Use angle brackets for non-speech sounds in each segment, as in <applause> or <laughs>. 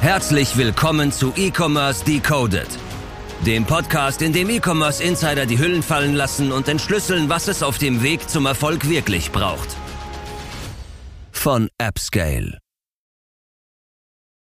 Herzlich willkommen zu E-Commerce Decoded, dem Podcast, in dem E-Commerce Insider die Hüllen fallen lassen und entschlüsseln, was es auf dem Weg zum Erfolg wirklich braucht. Von AppScale.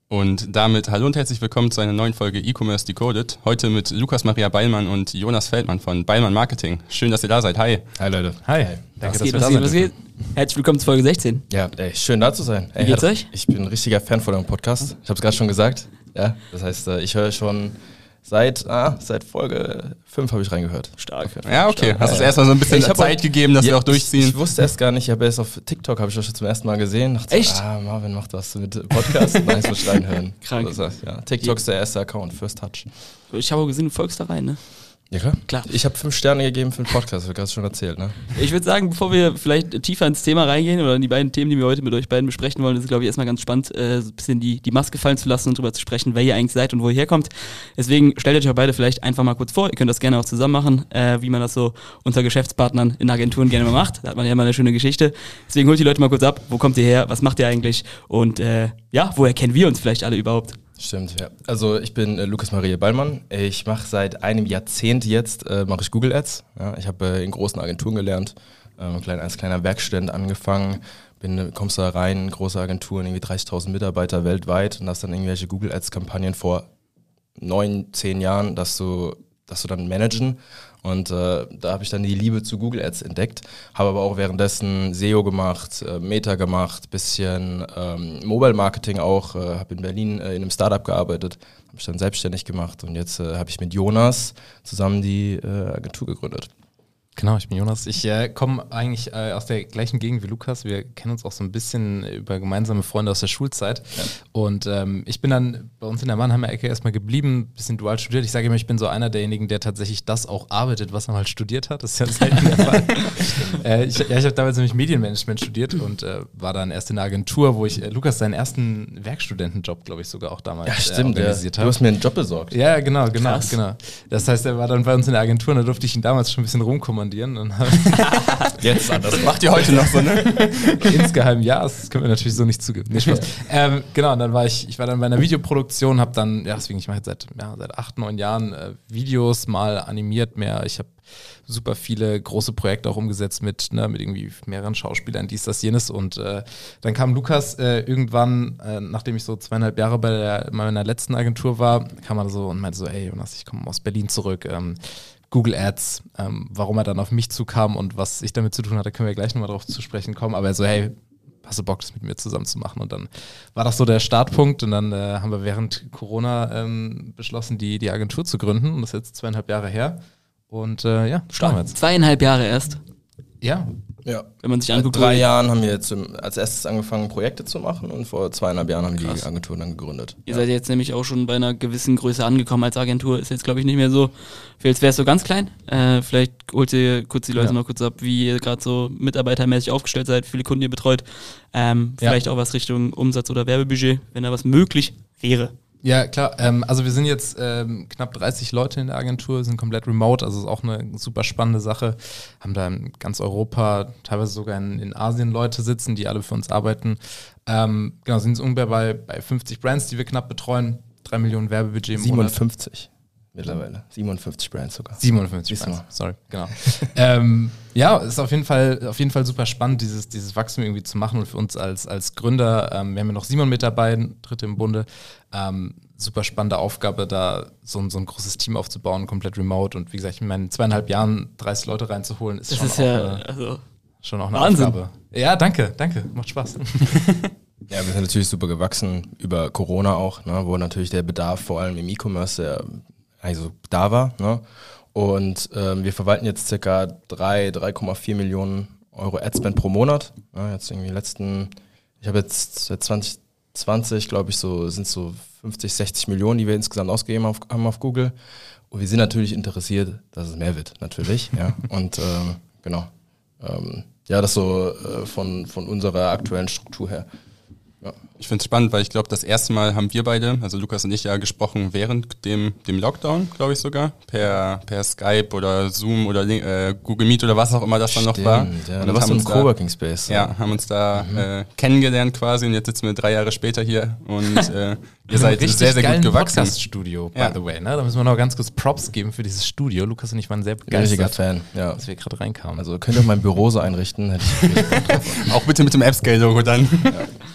Und damit hallo und herzlich willkommen zu einer neuen Folge E-Commerce Decoded. Heute mit Lukas Maria Beilmann und Jonas Feldmann von Beilmann Marketing. Schön, dass ihr da seid. Hi. Hi Leute. Hi. Danke, was geht, was geht, was geht? Herzlich willkommen zu Folge 16. Ja, ey, schön da zu sein. Ey, Wie geht's euch? Ich bin ein richtiger Fan von eurem Podcast. Ich habe es gerade schon gesagt. Ja, das heißt, äh, ich höre schon Seit, ah, seit Folge 5 habe ich reingehört. Stark. Ja, okay. Stark. Hast du ja. erstmal so ein bisschen Zeit auch, gegeben, dass ja, wir auch durchziehen? Ich, ich, wusste erst gar nicht, ich habe erst auf TikTok, habe ich das schon zum ersten Mal gesehen. Dachte, Echt? Ah, Marvin macht was mit Podcast. Nein, ich muss reinhören. <laughs> Krank. Heißt, ja. TikTok ist der erste Account, First Touch. Ich habe gesehen, du folgst da rein, ne? Ja, klar. klar. Ich habe fünf Sterne gegeben für den Podcast, das hast du schon erzählt, ne? Ich würde sagen, bevor wir vielleicht tiefer ins Thema reingehen oder in die beiden Themen, die wir heute mit euch beiden besprechen wollen, ist es, glaube ich, erstmal ganz spannend, äh, so ein bisschen die, die Maske fallen zu lassen und darüber zu sprechen, wer ihr eigentlich seid und wo ihr herkommt. Deswegen stellt euch auch beide vielleicht einfach mal kurz vor. Ihr könnt das gerne auch zusammen machen, äh, wie man das so unter Geschäftspartnern in Agenturen gerne mal macht. Da hat man ja mal eine schöne Geschichte. Deswegen holt die Leute mal kurz ab. Wo kommt ihr her? Was macht ihr eigentlich? Und äh, ja, woher kennen wir uns vielleicht alle überhaupt? Stimmt, ja. Also ich bin äh, Lukas Maria Ballmann. Ich mache seit einem Jahrzehnt jetzt äh, mache ich Google Ads. Ja, ich habe äh, in großen Agenturen gelernt, äh, klein, als kleiner Werkstudent angefangen. Bin äh, kommst da rein, große Agenturen, irgendwie 30.000 Mitarbeiter weltweit und hast dann irgendwelche Google Ads Kampagnen vor neun, zehn Jahren, dass du, dass du dann managen und äh, da habe ich dann die Liebe zu Google Ads entdeckt, habe aber auch währenddessen SEO gemacht, äh, Meta gemacht, bisschen ähm, Mobile Marketing auch, äh, habe in Berlin äh, in einem Startup gearbeitet, habe ich dann selbstständig gemacht und jetzt äh, habe ich mit Jonas zusammen die äh, Agentur gegründet. Genau, ich bin Jonas. Ich äh, komme eigentlich äh, aus der gleichen Gegend wie Lukas. Wir kennen uns auch so ein bisschen über gemeinsame Freunde aus der Schulzeit. Ja. Und ähm, ich bin dann bei uns in der Mannheimer Ecke erstmal geblieben, bisschen dual studiert. Ich sage immer, ich bin so einer derjenigen, der tatsächlich das auch arbeitet, was er mal studiert hat. Das ist ja selten der Fall. äh, ich ja, ich habe damals nämlich Medienmanagement studiert und äh, war dann erst in der Agentur, wo ich äh, Lukas seinen ersten Werkstudentenjob, glaube ich, sogar auch damals ja, äh, stimmt, organisiert ja. habe. Du hast mir einen Job besorgt. Ja, genau, genau, Krass. genau. Das heißt, er war dann bei uns in der Agentur und da durfte ich ihn damals schon ein bisschen rumkommen kommandieren. <laughs> Jetzt anders. Macht ihr heute noch so, ne? <laughs> Insgeheim ja, das können wir natürlich so nicht zugeben. Nee, Spaß. ähm, genau, und dann war ich, ich war dann bei einer Videoproduktion, habe dann, ja, deswegen, ich mache jetzt seit, ja, seit acht, neun Jahren äh, Videos, mal animiert mehr. Ich habe super viele große Projekte auch umgesetzt mit, ne, mit irgendwie mehreren Schauspielern, dies, das, jenes. Und äh, dann kam Lukas äh, irgendwann, äh, nachdem ich so zweieinhalb Jahre bei der, meiner letzten Agentur war, kam er so und meinte so, ey Jonas, ich komme aus Berlin zurück. Ähm, Google Ads, ähm, warum er dann auf mich zukam und was ich damit zu tun hatte, können wir gleich nochmal drauf zu sprechen kommen. Aber er so, hey, hast du Bock, das mit mir zusammen zu machen? Und dann war das so der Startpunkt und dann äh, haben wir während Corona ähm, beschlossen, die, die Agentur zu gründen und das ist jetzt zweieinhalb Jahre her. Und äh, ja, starten wir jetzt. Zweieinhalb Jahre erst. Ja, ja. Wenn man sich anguckt. Seit drei Jahren haben wir jetzt als erstes angefangen, Projekte zu machen und vor zweieinhalb Jahren haben wir die Agentur dann gegründet. Ihr ja. seid jetzt nämlich auch schon bei einer gewissen Größe angekommen als Agentur. Ist jetzt, glaube ich, nicht mehr so, als wäre es so ganz klein. Äh, vielleicht holt ihr kurz die Leute ja. noch kurz ab, wie ihr gerade so mitarbeitermäßig aufgestellt seid, viele Kunden ihr betreut. Ähm, vielleicht ja. auch was Richtung Umsatz oder Werbebudget, wenn da was möglich wäre. Ja, klar. Ähm, also wir sind jetzt ähm, knapp 30 Leute in der Agentur, sind komplett remote, also ist auch eine super spannende Sache. Haben da in ganz Europa, teilweise sogar in, in Asien Leute sitzen, die alle für uns arbeiten. Ähm, genau, sind ungefähr bei, bei 50 Brands, die wir knapp betreuen. 3 Millionen Werbebudget im 57 mittlerweile. 57 Brands sogar. 57 Brands, sorry, genau. <laughs> ähm, ja, ist auf jeden Fall, auf jeden Fall super spannend, dieses, dieses Wachstum irgendwie zu machen und für uns als, als Gründer, ähm, wir haben ja noch Simon mit dabei, dritte im Bunde, ähm, super spannende Aufgabe, da so ein, so ein großes Team aufzubauen, komplett remote und wie gesagt, in meinen zweieinhalb Jahren 30 Leute reinzuholen, ist, das schon, ist auch ja, eine, also schon auch eine Wahnsinn. Aufgabe. Ja, danke, danke, macht Spaß. <laughs> Ja, wir sind natürlich super gewachsen über Corona auch, ne, wo natürlich der Bedarf vor allem im E-Commerce also da war. Ne? Und ähm, wir verwalten jetzt circa 3, 3,4 Millionen Euro Adspend pro Monat. Ja, jetzt irgendwie letzten, ich habe jetzt seit 2020, glaube ich, so sind so 50, 60 Millionen, die wir insgesamt ausgegeben auf, haben auf Google. Und wir sind natürlich interessiert, dass es mehr wird, natürlich. <laughs> ja. Und ähm, genau. Ähm, ja, das so äh, von, von unserer aktuellen Struktur her. Ja. Ich finde es spannend, weil ich glaube, das erste Mal haben wir beide, also Lukas und ich, ja gesprochen während dem, dem Lockdown, glaube ich sogar, per, per Skype oder Zoom oder äh, Google Meet oder was auch immer das Stimmt, dann noch war. Ja, und da warst du im Coworking Space. Ja, ja, haben uns da mhm. äh, kennengelernt quasi und jetzt sitzen wir drei Jahre später hier und <laughs> äh, ihr seid sehr, sehr gut gewachsen. Podcast-Studio, by ja. the way. Ne? Da müssen wir noch ganz kurz Props geben für dieses Studio. Lukas und ich waren sehr begeistert. Richtiger Fan, ja. Dass wir gerade reinkamen. Also könnt ihr auch mein Büro so einrichten, <laughs> Auch bitte mit dem Appscale-Logo dann. Ja. <laughs>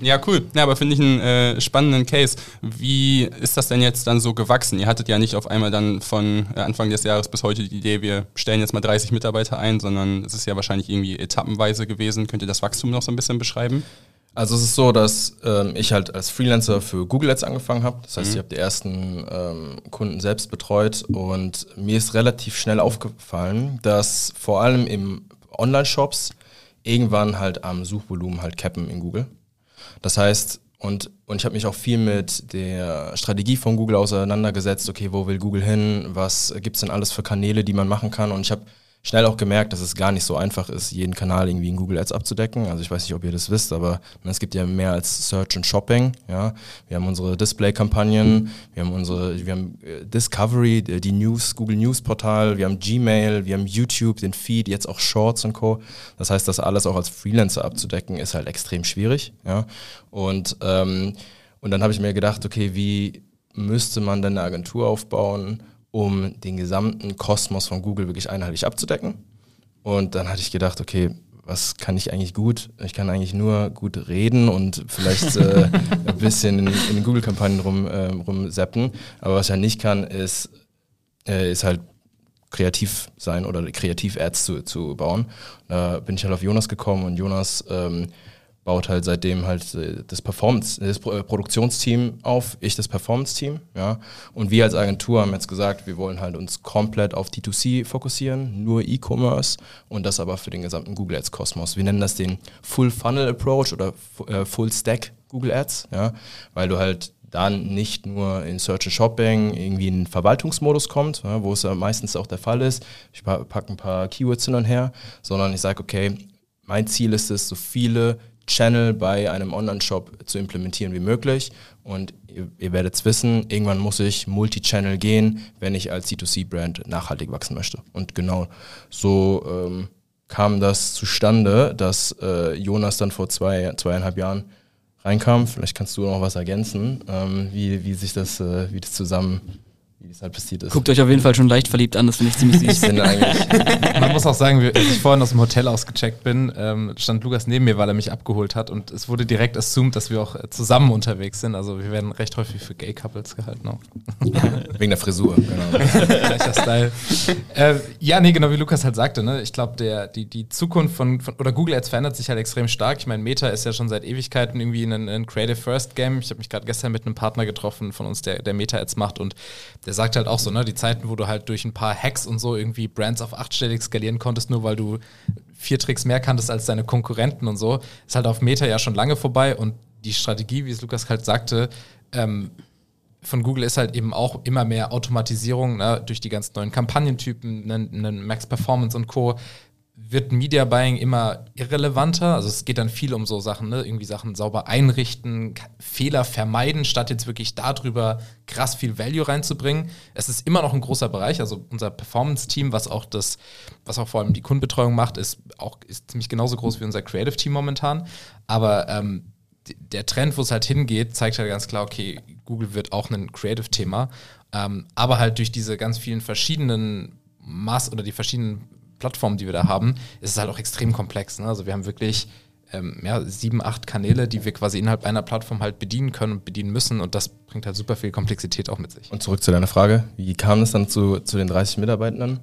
Ja, cool. Ja, aber finde ich einen äh, spannenden Case. Wie ist das denn jetzt dann so gewachsen? Ihr hattet ja nicht auf einmal dann von äh, Anfang des Jahres bis heute die Idee, wir stellen jetzt mal 30 Mitarbeiter ein, sondern es ist ja wahrscheinlich irgendwie etappenweise gewesen. Könnt ihr das Wachstum noch so ein bisschen beschreiben? Also es ist so, dass ähm, ich halt als Freelancer für Google Ads angefangen habe. Das heißt, mhm. ich habe die ersten ähm, Kunden selbst betreut und mir ist relativ schnell aufgefallen, dass vor allem im Online-Shops irgendwann halt am Suchvolumen halt cappen in Google. Das heißt, und, und ich habe mich auch viel mit der Strategie von Google auseinandergesetzt. Okay, wo will Google hin? Was gibt es denn alles für Kanäle, die man machen kann? Und ich habe schnell auch gemerkt, dass es gar nicht so einfach ist, jeden Kanal irgendwie in Google Ads abzudecken. Also ich weiß nicht, ob ihr das wisst, aber es gibt ja mehr als Search und Shopping. Ja, wir haben unsere Display-Kampagnen, wir haben unsere, wir haben äh, Discovery, die News, Google News Portal, wir haben Gmail, wir haben YouTube, den Feed, jetzt auch Shorts und Co. Das heißt, das alles auch als Freelancer abzudecken, ist halt extrem schwierig. Ja, und ähm, und dann habe ich mir gedacht, okay, wie müsste man denn eine Agentur aufbauen? Um den gesamten Kosmos von Google wirklich einheitlich abzudecken. Und dann hatte ich gedacht, okay, was kann ich eigentlich gut? Ich kann eigentlich nur gut reden und vielleicht äh, <laughs> ein bisschen in, in den Google-Kampagnen rum, äh, rumseppen. Aber was ich halt nicht kann, ist, äh, ist halt kreativ sein oder Kreativ-Ads zu, zu bauen. Da bin ich halt auf Jonas gekommen und Jonas ähm, baut halt seitdem halt äh, das Performance, das äh, Produktionsteam auf, ich das Performance-Team, ja. Und wir als Agentur haben jetzt gesagt, wir wollen halt uns komplett auf D2C fokussieren, nur E-Commerce und das aber für den gesamten Google Ads Kosmos. Wir nennen das den Full Funnel Approach oder äh, Full Stack Google Ads, ja, weil du halt dann nicht nur in Search and Shopping irgendwie in Verwaltungsmodus kommt, wo es ja meistens auch der Fall ist. Ich packe ein paar Keywords hin und her, sondern ich sage, okay, mein Ziel ist es, so viele Channel bei einem Online-Shop zu implementieren wie möglich. Und ihr, ihr werdet es wissen, irgendwann muss ich Multi-Channel gehen, wenn ich als C2C-Brand nachhaltig wachsen möchte. Und genau so ähm, kam das zustande, dass äh, Jonas dann vor zwei, zweieinhalb Jahren reinkam. Vielleicht kannst du noch was ergänzen, ähm, wie, wie sich das, äh, wie das zusammen wie das halt passiert ist. Guckt euch auf jeden Fall schon leicht verliebt an, das finde ich ziemlich süß. <laughs> Man muss auch sagen, als ich vorhin aus dem Hotel ausgecheckt bin, ähm, stand Lukas neben mir, weil er mich abgeholt hat und es wurde direkt assumed, dass wir auch äh, zusammen unterwegs sind. Also wir werden recht häufig für Gay-Couples gehalten auch. <laughs> Wegen der Frisur, genau. <laughs> Gleicher Style. Äh, ja, nee, genau wie Lukas halt sagte, ne? ich glaube, die, die Zukunft von, von, oder Google Ads verändert sich halt extrem stark. Ich meine, Meta ist ja schon seit Ewigkeiten irgendwie ein, ein Creative First Game. Ich habe mich gerade gestern mit einem Partner getroffen von uns, der, der Meta Ads macht und der sagt halt auch so, ne, die Zeiten, wo du halt durch ein paar Hacks und so irgendwie Brands auf achtstellig skalieren konntest, nur weil du vier Tricks mehr kanntest als deine Konkurrenten und so, ist halt auf Meta ja schon lange vorbei. Und die Strategie, wie es Lukas halt sagte, ähm, von Google ist halt eben auch immer mehr Automatisierung ne, durch die ganzen neuen Kampagnentypen, einen Max Performance und Co wird Media Buying immer irrelevanter. Also es geht dann viel um so Sachen, ne? irgendwie Sachen sauber einrichten, Fehler vermeiden, statt jetzt wirklich darüber krass viel Value reinzubringen. Es ist immer noch ein großer Bereich. Also unser Performance-Team, was auch das, was auch vor allem die Kundenbetreuung macht, ist auch ist ziemlich genauso groß wie unser Creative-Team momentan. Aber ähm, der Trend, wo es halt hingeht, zeigt halt ganz klar, okay, Google wird auch ein Creative-Thema. Ähm, aber halt durch diese ganz vielen verschiedenen Maß oder die verschiedenen Plattform, die wir da haben, ist es halt auch extrem komplex. Ne? Also wir haben wirklich ähm, ja, sieben, acht Kanäle, die wir quasi innerhalb einer Plattform halt bedienen können und bedienen müssen und das bringt halt super viel Komplexität auch mit sich. Und zurück zu deiner Frage, wie kam es dann zu, zu den 30 Mitarbeitenden?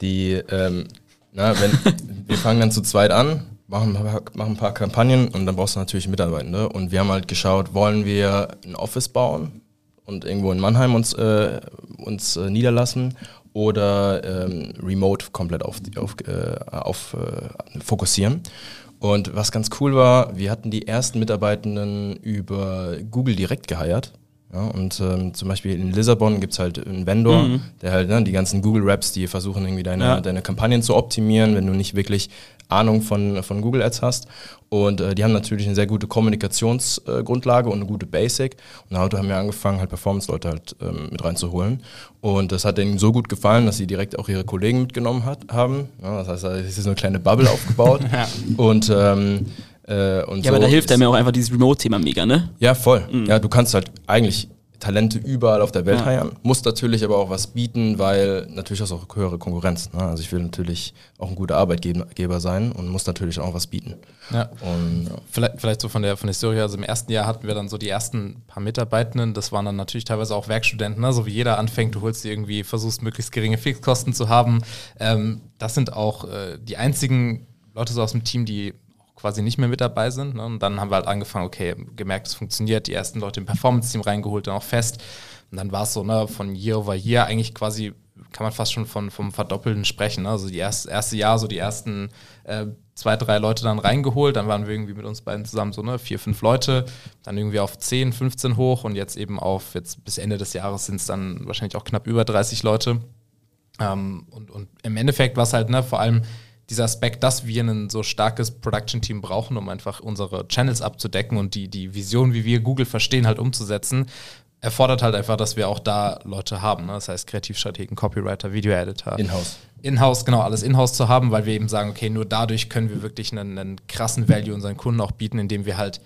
Die, ähm, na, wenn, <laughs> wir fangen dann zu zweit an, machen, machen ein paar Kampagnen und dann brauchst du natürlich Mitarbeitende und wir haben halt geschaut, wollen wir ein Office bauen und irgendwo in Mannheim uns, äh, uns äh, niederlassen oder ähm, remote komplett auf, auf, äh, auf äh, fokussieren. Und was ganz cool war, wir hatten die ersten Mitarbeitenden über Google direkt geheiert. Ja, und ähm, zum Beispiel in Lissabon gibt es halt einen Vendor, Mhm. der halt ne, die ganzen Google Raps, die versuchen irgendwie deine, Ja. deine Kampagnen zu optimieren, wenn du nicht wirklich Ahnung von, von Google Ads hast. Und äh, die haben natürlich eine sehr gute Kommunikationsgrundlage äh, und eine gute Basic. Und da haben wir angefangen, halt Performance-Leute halt ähm, mit reinzuholen. Und das hat denen so gut gefallen, dass sie direkt auch ihre Kollegen mitgenommen hat, haben. Ja, das heißt, es ist so eine kleine Bubble aufgebaut. <laughs> Und ähm, äh, und Ja, so aber da hilft einem ja auch einfach dieses Remote-Thema mega, ne? ja, voll. Ja, du kannst halt eigentlich Talente überall auf der Welt Ja. heiern, musst natürlich aber auch was bieten, weil natürlich hast du auch höhere Konkurrenz. Ne? Also ich will natürlich auch ein guter Arbeitgeber sein und muss natürlich auch was bieten. Ja. Und ja. Vielleicht, vielleicht so von der, von der Historie, also im ersten Jahr hatten wir dann so die ersten paar Mitarbeitenden, das waren dann natürlich teilweise auch Werkstudenten, ne? so wie jeder anfängt, du holst dir irgendwie, versuchst möglichst geringe Fixkosten zu haben. Ähm, das sind auch äh, die einzigen Leute so aus dem Team, die quasi nicht mehr mit dabei sind. Ne? Und dann haben wir halt angefangen, okay, gemerkt, es funktioniert, die ersten Leute im Performance-Team reingeholt, dann auch fest. Und dann war es so, ne, von Year over Year eigentlich quasi kann man fast schon von, vom Verdoppelten sprechen. Ne? Also die erste, erste Jahr, so die ersten äh, zwei, drei Leute dann reingeholt, dann waren wir irgendwie mit uns beiden zusammen so ne, vier, fünf Leute, dann irgendwie auf 10, 15 hoch und jetzt eben auf, jetzt bis Ende des Jahres sind es dann wahrscheinlich auch knapp über 30 Leute. Ähm, und, und im Endeffekt war es halt ne, vor allem dieser Aspekt, dass wir ein so starkes Production-Team brauchen, um einfach unsere Channels abzudecken und die, die Vision, wie wir Google verstehen, halt umzusetzen, erfordert halt einfach, dass wir auch da Leute haben. Ne? Das heißt Kreativstrategen, Copywriter, Video-Editor. In-house. In-house, genau, alles in-house zu haben, weil wir eben sagen, okay, nur dadurch können wir wirklich einen, einen krassen Value unseren Kunden auch bieten, indem wir halt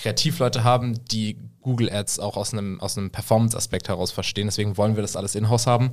Kreativleute haben, die Google Ads auch aus einem, aus einem Performance-Aspekt heraus verstehen. Deswegen wollen wir das alles in-house haben.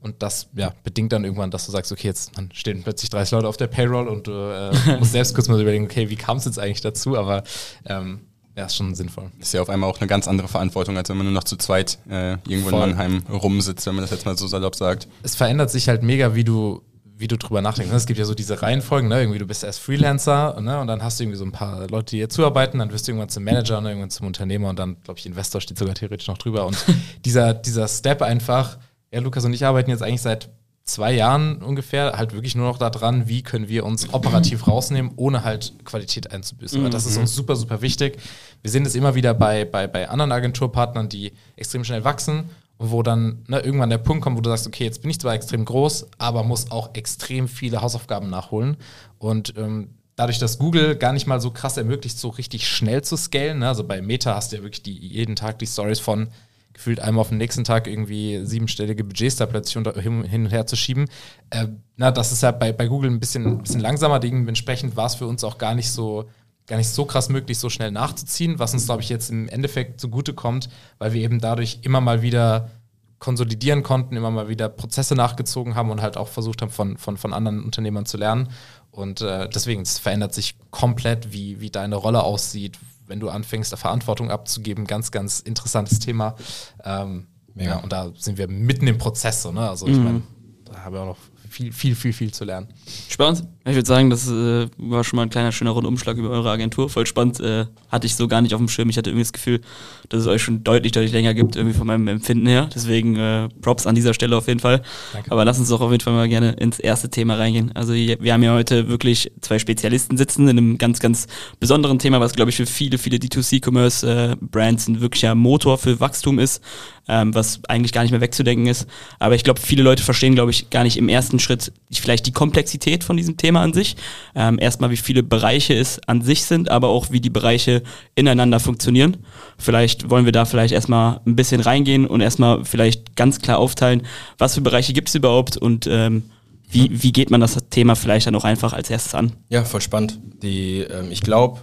Und das ja, bedingt dann irgendwann, dass du sagst, okay, jetzt stehen plötzlich 30 Leute auf der Payroll und du äh, musst selbst kurz mal überlegen, okay, wie kam es jetzt eigentlich dazu? Aber ähm, ja, ist schon sinnvoll. Ist ja auf einmal auch eine ganz andere Verantwortung, als wenn man nur noch zu zweit äh, irgendwo Voll. in Mannheim rumsitzt, wenn man das jetzt mal so salopp sagt. es verändert sich halt mega, wie du, wie du drüber nachdenkst. ne? Es gibt ja so diese Reihenfolgen, ne? Irgendwie du bist erst Freelancer, ne? Und dann hast du irgendwie so ein paar Leute, die dir zuarbeiten, dann wirst du irgendwann zum Manager und irgendwann zum Unternehmer und dann, glaube ich, Investor steht sogar theoretisch noch drüber. Und <laughs> dieser, dieser Step einfach, ja, Lukas und ich arbeiten jetzt eigentlich seit zwei Jahren ungefähr halt wirklich nur noch daran, wie können wir uns operativ <laughs> rausnehmen, ohne halt Qualität einzubüßen. Weil das ist uns super, super wichtig. Wir sehen es immer wieder bei, bei, bei anderen Agenturpartnern, die extrem schnell wachsen wo dann ne, irgendwann der Punkt kommt, wo du sagst, okay, jetzt bin ich zwar extrem groß, aber muss auch extrem viele Hausaufgaben nachholen. Und ähm, dadurch, dass Google gar nicht mal so krass ermöglicht, so richtig schnell zu scalen, ne? also bei Meta hast du ja wirklich die, jeden Tag die Stories von gefühlt einmal auf den nächsten Tag irgendwie siebenstellige Budgets da plötzlich hin, und her zu schieben. Äh, na, das ist ja bei, bei Google ein bisschen, ein bisschen langsamer. Dementsprechend war es für uns auch gar nicht so gar nicht so krass möglich, so schnell nachzuziehen, was uns, glaube ich, jetzt im Endeffekt zugute kommt, weil wir eben dadurch immer mal wieder konsolidieren konnten, immer mal wieder Prozesse nachgezogen haben und halt auch versucht haben, von, von, von anderen Unternehmern zu lernen. Und äh, deswegen, es verändert sich komplett, wie, wie deine Rolle aussieht, wenn du anfängst, da Verantwortung abzugeben. Ganz, ganz interessantes Thema. Ähm, ja, und da sind wir mitten im Prozess. So, ne? Also ich meine, da haben wir auch noch viel, viel, viel, viel zu lernen. Spannend. Ich würde sagen, das äh, war schon mal ein kleiner schöner Rundumschlag über eure Agentur. Voll spannend. Äh, hatte ich so gar nicht auf dem Schirm. Ich hatte irgendwie das Gefühl, dass es euch schon deutlich, deutlich länger gibt, irgendwie von meinem Empfinden her. Deswegen äh, Props an dieser Stelle auf jeden Fall. Danke. Aber lass uns doch auf jeden Fall mal gerne ins erste Thema reingehen. Also wir haben ja heute wirklich zwei Spezialisten sitzen in einem ganz, ganz besonderen Thema, was glaube ich für viele, viele D2C-Commerce-Brands ein wirklicher Motor für Wachstum ist, ähm, was eigentlich gar nicht mehr wegzudenken ist. Aber ich glaube, viele Leute verstehen, glaube ich, gar nicht im ersten Schritt vielleicht die Komplexität von diesem Thema an sich. Ähm, erstmal, wie viele Bereiche es an sich sind, aber auch wie die Bereiche ineinander funktionieren. Vielleicht wollen wir da vielleicht erstmal ein bisschen reingehen und erstmal vielleicht ganz klar aufteilen, was für Bereiche gibt es überhaupt und ähm, wie, wie geht man das Thema vielleicht dann auch einfach als erstes an? Ja, voll spannend. Die, ähm, ich glaube,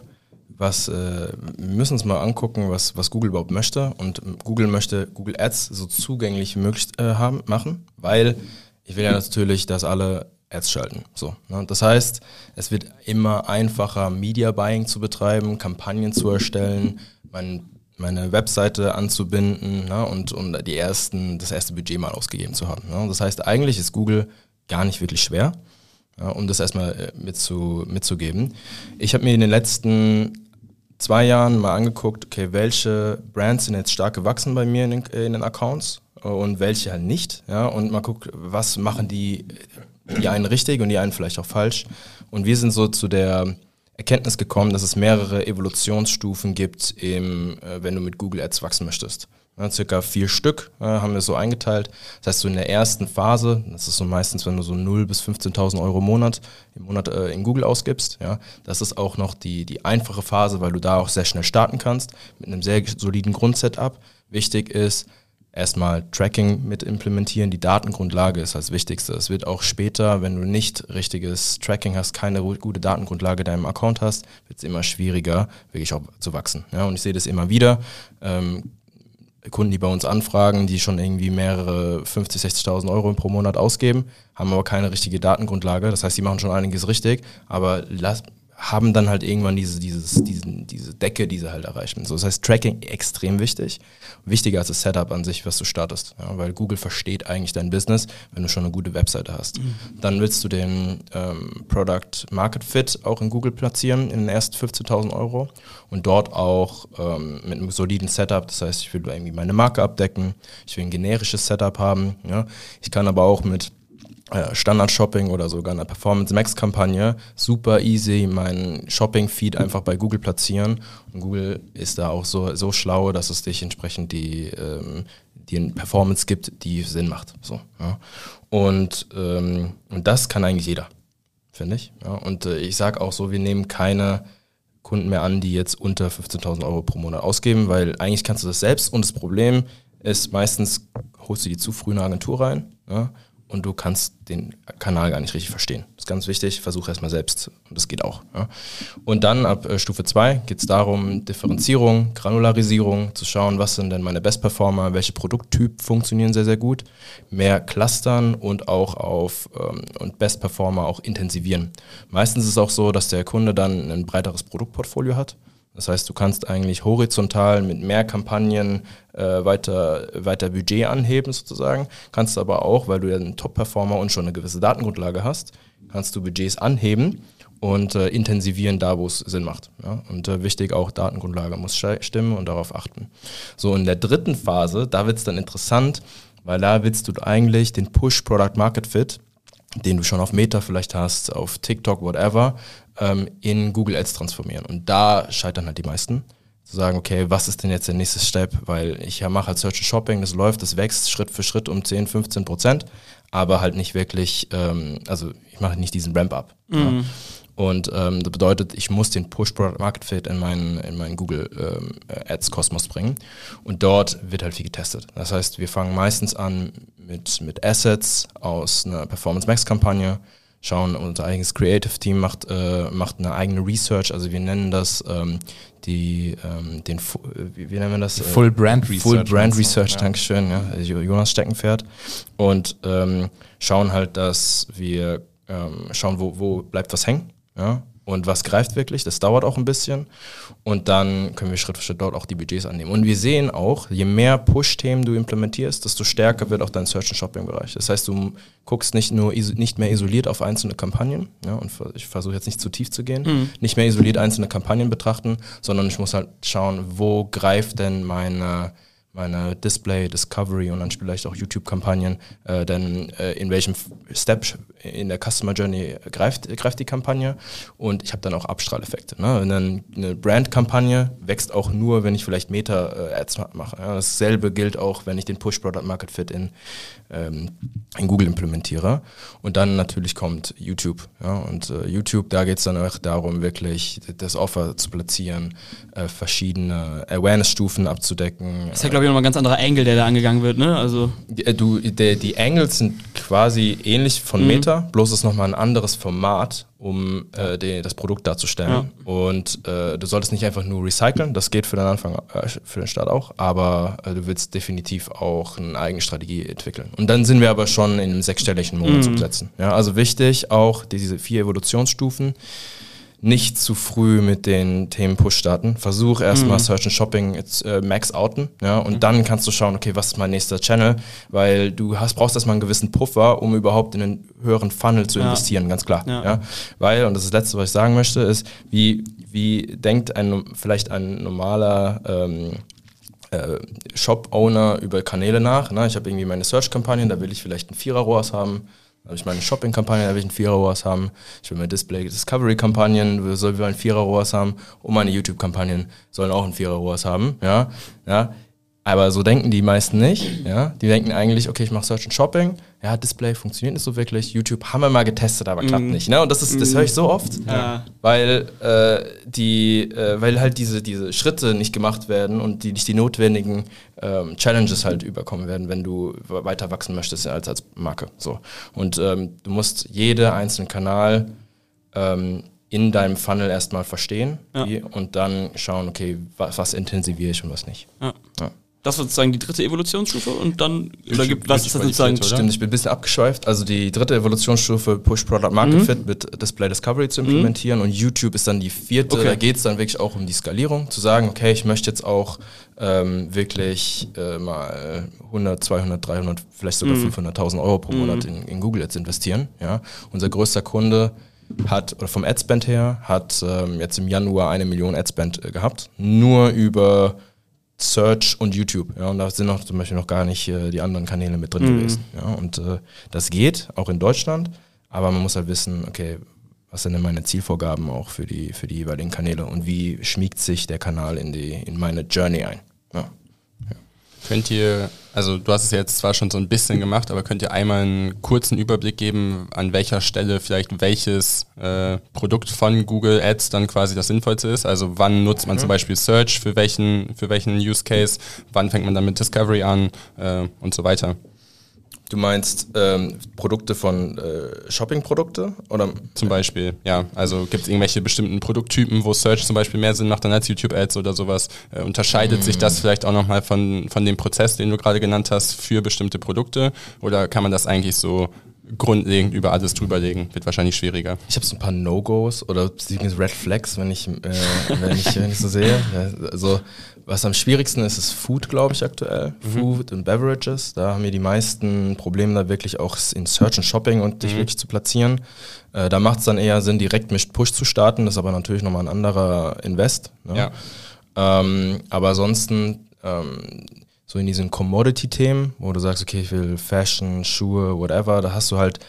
was äh, wir müssen uns mal angucken, was, was Google überhaupt möchte. Und Google möchte Google Ads so zugänglich wie möglich äh, haben, machen, weil ich will ja natürlich, dass alle Ads schalten. So, ne? Das heißt, es wird immer einfacher, Media Buying zu betreiben, Kampagnen zu erstellen, mein, meine Webseite anzubinden ne? und, und die ersten, das erste Budget mal ausgegeben zu haben. Ne? Das heißt, eigentlich ist Google gar nicht wirklich schwer ja, um das erstmal äh, mitzu, mitzugeben. Ich habe mir in den letzten zwei Jahren mal angeguckt, okay, welche Brands sind jetzt stark gewachsen bei mir in den, äh, in den Accounts äh, und welche halt nicht. Ja, und mal guckt, was machen die, die einen richtig und die einen vielleicht auch falsch. Und wir sind so zu der Erkenntnis gekommen, dass es mehrere Evolutionsstufen gibt, im, äh, wenn du mit Google Ads wachsen möchtest. Ja, circa vier Stück äh, haben wir so eingeteilt. Das heißt, so in der ersten Phase, das ist so meistens, wenn du so 0 bis 15.000 Euro im Monat, im Monat äh, in Google ausgibst, ja, das ist auch noch die, die einfache Phase, weil du da auch sehr schnell starten kannst, mit einem sehr soliden Grundsetup. Wichtig ist, erstmal Tracking mit implementieren. Die Datengrundlage ist das Wichtigste. Es wird auch später, wenn du nicht richtiges Tracking hast, keine gute Datengrundlage deinem Account hast, wird es immer schwieriger, wirklich auch zu wachsen. Ja, und ich sehe das immer wieder. Ähm, Kunden, die bei uns anfragen, die schon irgendwie mehrere 50, 60.000 Euro pro Monat ausgeben, haben aber keine richtige Datengrundlage. Das heißt, die machen schon einiges richtig, aber lass, haben dann halt irgendwann diese, dieses, diesen, diese Decke, die sie halt erreichen. So, das heißt, Tracking extrem wichtig. Wichtiger als das Setup an sich, was du startest. Ja, weil Google versteht eigentlich dein Business, wenn du schon eine gute Webseite hast. Mhm. Dann willst du den ähm, Product Market Fit auch in Google platzieren in den ersten 15.000 Euro und dort auch ähm, mit einem soliden Setup. Das heißt, ich will irgendwie meine Marke abdecken, ich will ein generisches Setup haben. Ja. Ich kann aber auch mit Standard-Shopping oder sogar eine Performance-Max-Kampagne super easy meinen Shopping-Feed einfach bei Google platzieren. Und Google ist da auch so, so schlau, dass es dich entsprechend die, ähm, die Performance gibt, die Sinn macht. So, ja. und, ähm, und das kann eigentlich jeder, finde ich. Ja. Und äh, ich sage auch so, wir nehmen keine Kunden mehr an, die jetzt unter 15.000 Euro pro Monat ausgeben, weil eigentlich kannst du das selbst und das Problem ist meistens, holst du die zu früh in eine Agentur rein. Ja und du kannst den Kanal gar nicht richtig verstehen. Das ist ganz wichtig, versuche erstmal selbst und das geht auch. Ja. Und dann ab äh, Stufe 2 geht es darum, Differenzierung, Granularisierung, zu schauen, was sind denn meine Best-Performer, welche Produkttyp funktionieren sehr, sehr gut, mehr clustern und auch auf ähm, und Best-Performer auch intensivieren. Meistens ist es auch so, dass der Kunde dann ein breiteres Produktportfolio hat das heißt, du kannst eigentlich horizontal mit mehr Kampagnen äh, weiter, weiter Budget anheben sozusagen, kannst aber auch, weil du ja einen Top-Performer und schon eine gewisse Datengrundlage hast, kannst du Budgets anheben und äh, intensivieren da, wo es Sinn macht. Ja? Und äh, wichtig auch, Datengrundlage muss stimmen und darauf achten. So, in der dritten Phase, da wird es dann interessant, weil da willst du eigentlich den Push Product Market Fit den du schon auf Meta vielleicht hast, auf TikTok, whatever, ähm, in Google Ads transformieren. Und da scheitern halt die meisten. Zu sagen, okay, was ist denn jetzt der nächste Step? Weil ich ja mache halt Search and Shopping, das läuft, das wächst Schritt für Schritt um 10, 15 Prozent, aber halt nicht wirklich, ähm, also ich mache nicht diesen Ramp-up. Mhm. Ja. Und ähm, das bedeutet, ich muss den Push Product Market Fit in meinen, in meinen Google ähm, Ads Kosmos bringen. Und dort wird halt viel getestet. Das heißt, wir fangen meistens an mit, mit Assets aus einer Performance Max Kampagne, schauen, unser eigenes Creative Team macht, äh, macht eine eigene Research, also wir nennen das ähm, die, ähm, den, wie, wie nennen wir das? Full Brand Research. Full Brand Research, ja. Dankeschön, ja, Jonas Steckenpferd. Und ähm, schauen halt, dass wir ähm, schauen, wo, wo bleibt was hängen ja? Und was greift wirklich? Das dauert auch ein bisschen. Und dann können wir Schritt für Schritt dort auch die Budgets annehmen. Und wir sehen auch, je mehr Push-Themen du implementierst, desto stärker wird auch dein Search- and Shopping-Bereich. Das heißt, du guckst nicht nur nicht mehr isoliert auf einzelne Kampagnen, ja, und ich versuche jetzt nicht zu tief zu gehen, mhm. nicht mehr isoliert einzelne Kampagnen betrachten, sondern ich muss halt schauen, wo greift denn meine meine Display, Discovery und dann vielleicht auch YouTube-Kampagnen, äh, denn äh, in welchem Step in der Customer Journey greift, greift die Kampagne und ich habe dann auch Abstrahleffekte. Ne? Eine, eine Brand-Kampagne wächst auch nur, wenn ich vielleicht Meta-Ads mache. Ja? Dasselbe gilt auch, wenn ich den Push-Product-Market-Fit in, ähm, in Google implementiere. Und dann natürlich kommt YouTube. Ja? Und äh, YouTube, da geht es dann auch darum, wirklich das Offer zu platzieren, äh, verschiedene Awareness-Stufen abzudecken. Das ist ja, glaube ich, nochmal ein ganz anderer Angle, der da angegangen wird. Ne? Also die, äh, du, die, die Angles sind quasi ähnlich von mhm. Meta, bloß ist nochmal ein anderes Format, um äh, den, das Produkt darzustellen. Ja. Und äh, du solltest nicht einfach nur recyceln, das geht für den Anfang, äh, für den Start auch, aber äh, du willst definitiv auch eine eigene Strategie entwickeln. Und dann sind wir aber schon in einem sechsstelligen Monat mhm. setzen. Ja, also wichtig auch diese vier Evolutionsstufen nicht zu früh mit den Themen Push starten. Versuch erstmal mhm. Search and Shopping jetzt, äh, max outen, ja, und mhm. dann kannst du schauen, okay, was ist mein nächster Channel, weil du hast, brauchst erstmal einen gewissen Puffer, um überhaupt in einen höheren Funnel zu ja. investieren, ganz klar. Ja. ja. Weil, und das ist das Letzte, was ich sagen möchte, ist, wie, wie denkt ein, vielleicht ein normaler ähm, äh, Shop-Owner über Kanäle nach. Ne? Ich habe irgendwie meine Search-Kampagnen, da will ich vielleicht ein Vierer-ROAS haben, Da ich meine Shopping-Kampagnen, da will ich einen Vierer ROAS haben. Ich will meine Display-Discovery-Kampagnen, soll wir einen Vierer ROAS haben. Und meine YouTube-Kampagnen sollen auch einen Vierer ROAS haben. Ja, ja. Aber so denken die meisten nicht. Ja? Die denken eigentlich, okay, ich mache Search und Shopping. Ja, Display funktioniert nicht so wirklich. YouTube haben wir mal getestet, aber klappt mm. nicht. Ne? Und das ist, das höre ich so oft, ja. weil äh, die, äh, weil halt diese, diese Schritte nicht gemacht werden und die nicht die notwendigen ähm, Challenges halt überkommen werden, wenn du weiter wachsen möchtest als als Marke. So und ähm, du musst jede einzelnen Kanal ähm, in deinem Funnel erstmal verstehen ja. und dann schauen, okay, was, was intensiviere ich und was nicht. Ja. Das war sozusagen die dritte Evolutionsstufe und dann, oder gibt, was ist das sozusagen? Stimmt, ich bin ein bisschen abgeschweift. Also die dritte Evolutionsstufe, Push Product Market mhm. Fit mit Display Discovery zu implementieren mhm. und YouTube ist dann die vierte. Okay. Da geht es dann wirklich auch um die Skalierung, zu sagen, okay, ich möchte jetzt auch ähm, wirklich äh, mal 100, 200, 300, vielleicht sogar mhm. 500.000 Euro pro Monat mhm. in, in, Google Ads investieren. Ja? Unser größter Kunde hat, oder vom Adspend her, hat ähm, jetzt im Januar eine Million Adspend äh, gehabt. Nur über Search und YouTube. Ja, und da sind noch zum Beispiel noch gar nicht äh, die anderen Kanäle mit drin mhm. gewesen. Ja, und äh, das geht, auch in Deutschland, aber man muss halt wissen, okay, was sind denn meine Zielvorgaben auch für die, für die jeweiligen Kanäle und wie schmiegt sich der Kanal in, die, in meine Journey ein. Ja. Könnt ihr, also du hast es jetzt zwar schon so ein bisschen gemacht, aber könnt ihr einmal einen kurzen Überblick geben, an welcher Stelle vielleicht welches äh, Produkt von Google Ads dann quasi das sinnvollste ist? Also wann nutzt man mhm. zum Beispiel Search für welchen, für welchen Use Case, wann fängt man dann mit Discovery an äh, und so weiter? Du meinst ähm, Produkte von äh, Shopping-Produkte? Oder? Zum Beispiel, ja. Also gibt es irgendwelche bestimmten Produkttypen, wo Search zum Beispiel mehr Sinn macht dann als YouTube-Ads oder sowas? Äh, unterscheidet mm. sich das vielleicht auch nochmal von, von dem Prozess, den du gerade genannt hast, für bestimmte Produkte? Oder kann man das eigentlich so grundlegend über alles drüberlegen. Wird wahrscheinlich schwieriger. Ich habe so ein paar No-Gos oder Red Flags, wenn ich, äh, wenn ich, wenn ich so sehe. Also was am schwierigsten ist, ist Food, glaube ich, aktuell. Mhm. Food und Beverages. Da haben wir die meisten Probleme da wirklich auch in Search und Shopping und dich mhm. wirklich zu platzieren. Äh, da macht es dann eher Sinn, direkt mit Push zu starten. Das ist aber natürlich nochmal ein anderer Invest. Ne? Ja. Ähm, aber ansonsten ähm, so in diesen Commodity-Themen, wo du sagst, okay, ich will Fashion, Schuhe, whatever, da hast du halt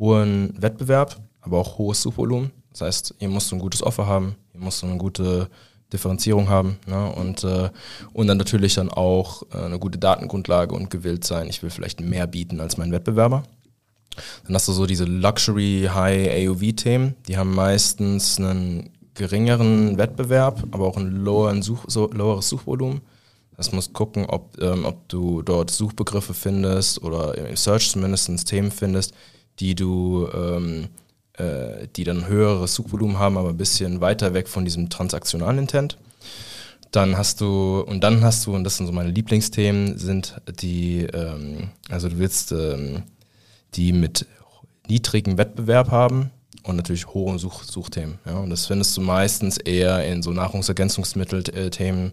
hohen Wettbewerb, aber auch hohes Suchvolumen. Das heißt, ihr musst ein gutes Offer haben, ihr musst eine gute Differenzierung haben ne? und, äh, und dann natürlich dann auch äh, eine gute Datengrundlage und gewillt sein, ich will vielleicht mehr bieten als mein Wettbewerber. Dann hast du so diese Luxury High AOV Themen, die haben meistens einen geringeren Wettbewerb, aber auch ein loweren Such, so, loweres Suchvolumen. Das musst gucken, ob, ähm, ob du dort Suchbegriffe findest oder im Search zumindest Themen findest, die du ähm, äh, die dann höheres Suchvolumen haben, aber ein bisschen weiter weg von diesem transaktionalen Intent. Dann hast du, und dann hast du, und das sind so meine Lieblingsthemen, sind die, ähm, also du willst ähm, die mit niedrigem Wettbewerb haben und natürlich hohen Such Suchthemen. Ja? Und das findest du meistens eher in so Nahrungsergänzungsmittel-Themen,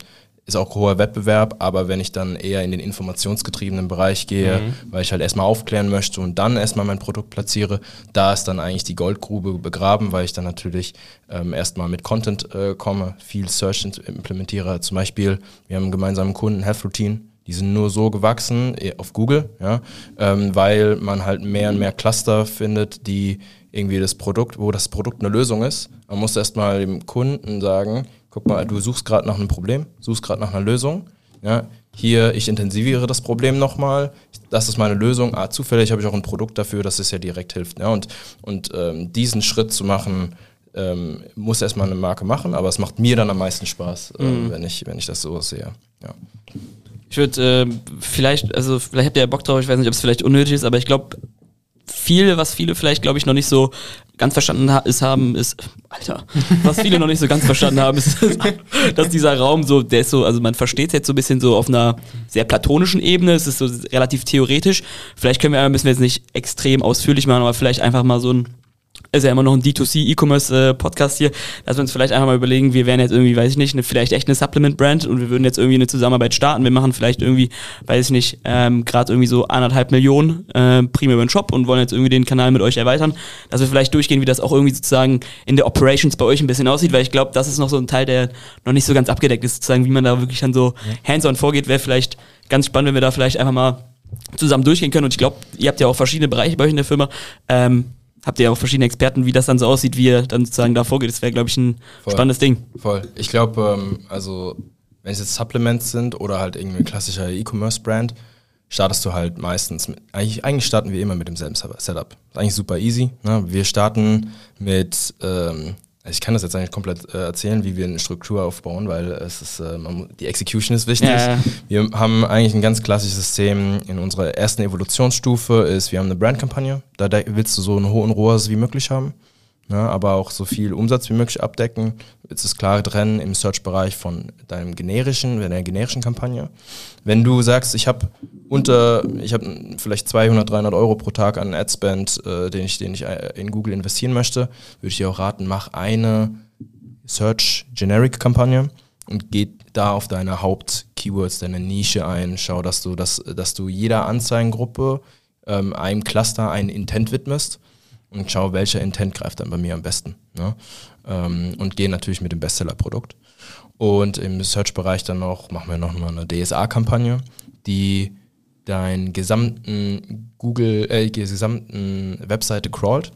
ist auch hoher Wettbewerb, aber wenn ich dann eher in den informationsgetriebenen Bereich gehe, mhm. weil ich halt erstmal aufklären möchte und dann erstmal mein Produkt platziere, da ist dann eigentlich die Goldgrube begraben, weil ich dann natürlich ähm, erstmal mit Content äh, komme, viel Search implementiere. Zum Beispiel, wir haben einen gemeinsamen Kunden, Health Routine, die sind nur so gewachsen eh, auf Google, ja, ähm, weil man halt mehr und mehr Cluster findet, die irgendwie das Produkt, wo das Produkt eine Lösung ist. Man muss erstmal dem Kunden sagen, guck mal, du suchst gerade nach einem Problem, suchst gerade nach einer Lösung. Ja, hier, ich intensiviere das Problem nochmal, das ist meine Lösung. Ah, zufällig habe ich auch ein Produkt dafür, das es ja direkt hilft. Ja, und und ähm, diesen Schritt zu machen, ähm, muss erstmal eine Marke machen, aber es macht mir dann am meisten Spaß, äh, mhm. wenn, ich, wenn ich das so sehe. Ja. Ich würde äh, vielleicht, also vielleicht habt ihr ja Bock drauf, ich weiß nicht, ob es vielleicht unnötig ist, aber ich glaube, viel, was viele vielleicht, glaube ich, noch nicht so ganz verstanden ha ist, haben, ist, Alter, was viele noch nicht so ganz verstanden haben, ist, <laughs> dass dieser Raum so, der ist so, also man versteht es jetzt so ein bisschen so auf einer sehr platonischen Ebene, es ist so relativ theoretisch. Vielleicht können wir, müssen wir jetzt nicht extrem ausführlich machen, aber vielleicht einfach mal so ein ist ja immer noch ein D2C-E-Commerce-Podcast hier, dass wir uns vielleicht einfach mal überlegen, wir wären jetzt irgendwie, weiß ich nicht, eine, vielleicht echt eine Supplement-Brand und wir würden jetzt irgendwie eine Zusammenarbeit starten. Wir machen vielleicht irgendwie, weiß ich nicht, ähm, gerade irgendwie so anderthalb Millionen äh, primär über den Shop und wollen jetzt irgendwie den Kanal mit euch erweitern, dass wir vielleicht durchgehen, wie das auch irgendwie sozusagen in der Operations bei euch ein bisschen aussieht, weil ich glaube, das ist noch so ein Teil, der noch nicht so ganz abgedeckt ist, sozusagen, wie man da wirklich dann so hands-on vorgeht, wäre vielleicht ganz spannend, wenn wir da vielleicht einfach mal zusammen durchgehen können. Und ich glaube, ihr habt ja auch verschiedene Bereiche bei euch in der Firma. Ähm, habt ihr auch verschiedene Experten, wie das dann so aussieht, wie ihr dann sozusagen da vorgeht. Das wäre, glaube ich, ein Voll. spannendes Ding. Voll. Ich glaube, ähm, also wenn es jetzt Supplements sind oder halt irgendwie ein klassischer E-Commerce-Brand, startest du halt meistens mit, eigentlich, eigentlich starten wir immer mit demselben Setup. Ist eigentlich super easy. Ne? Wir starten mit, ähm, ich kann das jetzt eigentlich komplett äh, erzählen, wie wir eine Struktur aufbauen, weil es ist, äh, man, die Execution ist wichtig. Ja. Wir haben eigentlich ein ganz klassisches System in unserer ersten Evolutionsstufe ist, wir haben eine Brandkampagne, da willst du so einen hohen ROAS wie möglich haben, ne, aber auch so viel Umsatz wie möglich abdecken. Jetzt ist klar trennen im Search-Bereich von deinem generischen, deiner generischen Kampagne. Wenn du sagst, ich habe unter, ich habe vielleicht 200, 300 Euro pro Tag an Adspend, äh, den ich, den ich äh, in Google investieren möchte, würde ich dir auch raten, mach eine Search Generic Kampagne und geh da auf deine Haupt-Keywords, deine Nische ein. Schau, dass du, dass, dass du jeder Anzeigengruppe ähm, einem Cluster einen Intent widmest und schau, welcher Intent greift dann bei mir am besten. Ne? Ähm, und geh natürlich mit dem Bestseller-Produkt. Und im Search-Bereich dann noch, machen wir noch mal eine DSA-Kampagne, die deinen gesamten Google, äh, gesamten Webseite crawlt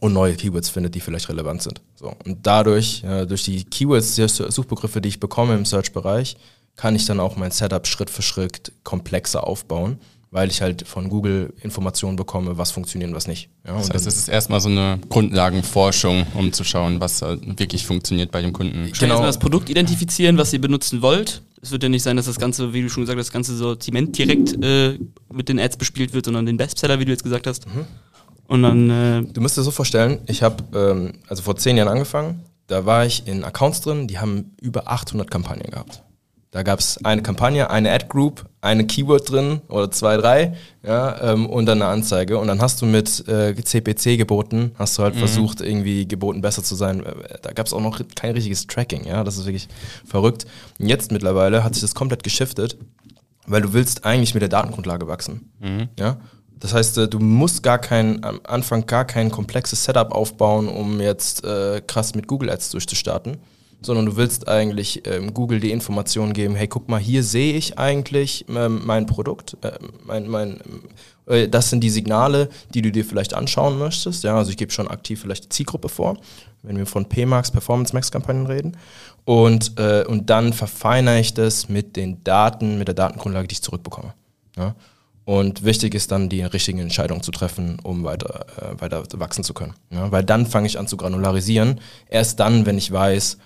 und neue Keywords findet, die vielleicht relevant sind. So. Und dadurch, äh, durch die Keywords, die Suchbegriffe, die ich bekomme im Search-Bereich, kann ich dann auch mein Setup Schritt für Schritt komplexer aufbauen, weil ich halt von Google Informationen bekomme, was funktioniert und was nicht. Ja, Das und heißt, dann- es ist erstmal so eine Grundlagenforschung, um zu schauen, was wirklich funktioniert bei dem Kunden. Genau. Genau. Erstmal das Produkt identifizieren, was ihr benutzen wollt. Es wird ja nicht sein, dass das Ganze, wie du schon gesagt hast, das ganze Sortiment direkt äh, mit den Ads bespielt wird, sondern den Bestseller, wie du jetzt gesagt hast. Und dann, äh, Du musst dir so vorstellen, ich habe ähm, also vor zehn Jahren angefangen, da war ich in Accounts drin, die haben über 800 Kampagnen gehabt. Da gab es eine Kampagne, eine Ad-Group, eine Keyword drin oder zwei, drei ja, ähm, und dann eine Anzeige. Und dann hast du mit äh, CPC geboten, hast du halt versucht, irgendwie geboten besser zu sein. Da gab es auch noch kein richtiges Tracking, ja, das ist wirklich verrückt. Und jetzt mittlerweile hat sich das komplett geschiftet, weil du willst eigentlich mit der Datengrundlage wachsen. Ja? Das heißt, äh, du musst gar kein, am Anfang gar kein komplexes Setup aufbauen, um jetzt äh, krass mit Google Ads durchzustarten, sondern du willst eigentlich ähm, Google die Information geben, hey, guck mal, hier sehe ich eigentlich ähm, mein Produkt, äh, mein, mein, äh, das sind die Signale, die du dir vielleicht anschauen möchtest. Ja, also ich gebe schon aktiv vielleicht die Zielgruppe vor, wenn wir von PMAX, Performance Max Kampagnen reden. Und, äh, und dann verfeinere ich das mit den Daten, mit der Datengrundlage, die ich zurückbekomme. Ja? Und wichtig ist dann, die richtigen Entscheidungen zu treffen, um weiter, äh, weiter wachsen zu können. Ja? Weil dann fange ich an zu granularisieren. Erst dann, wenn ich weiß,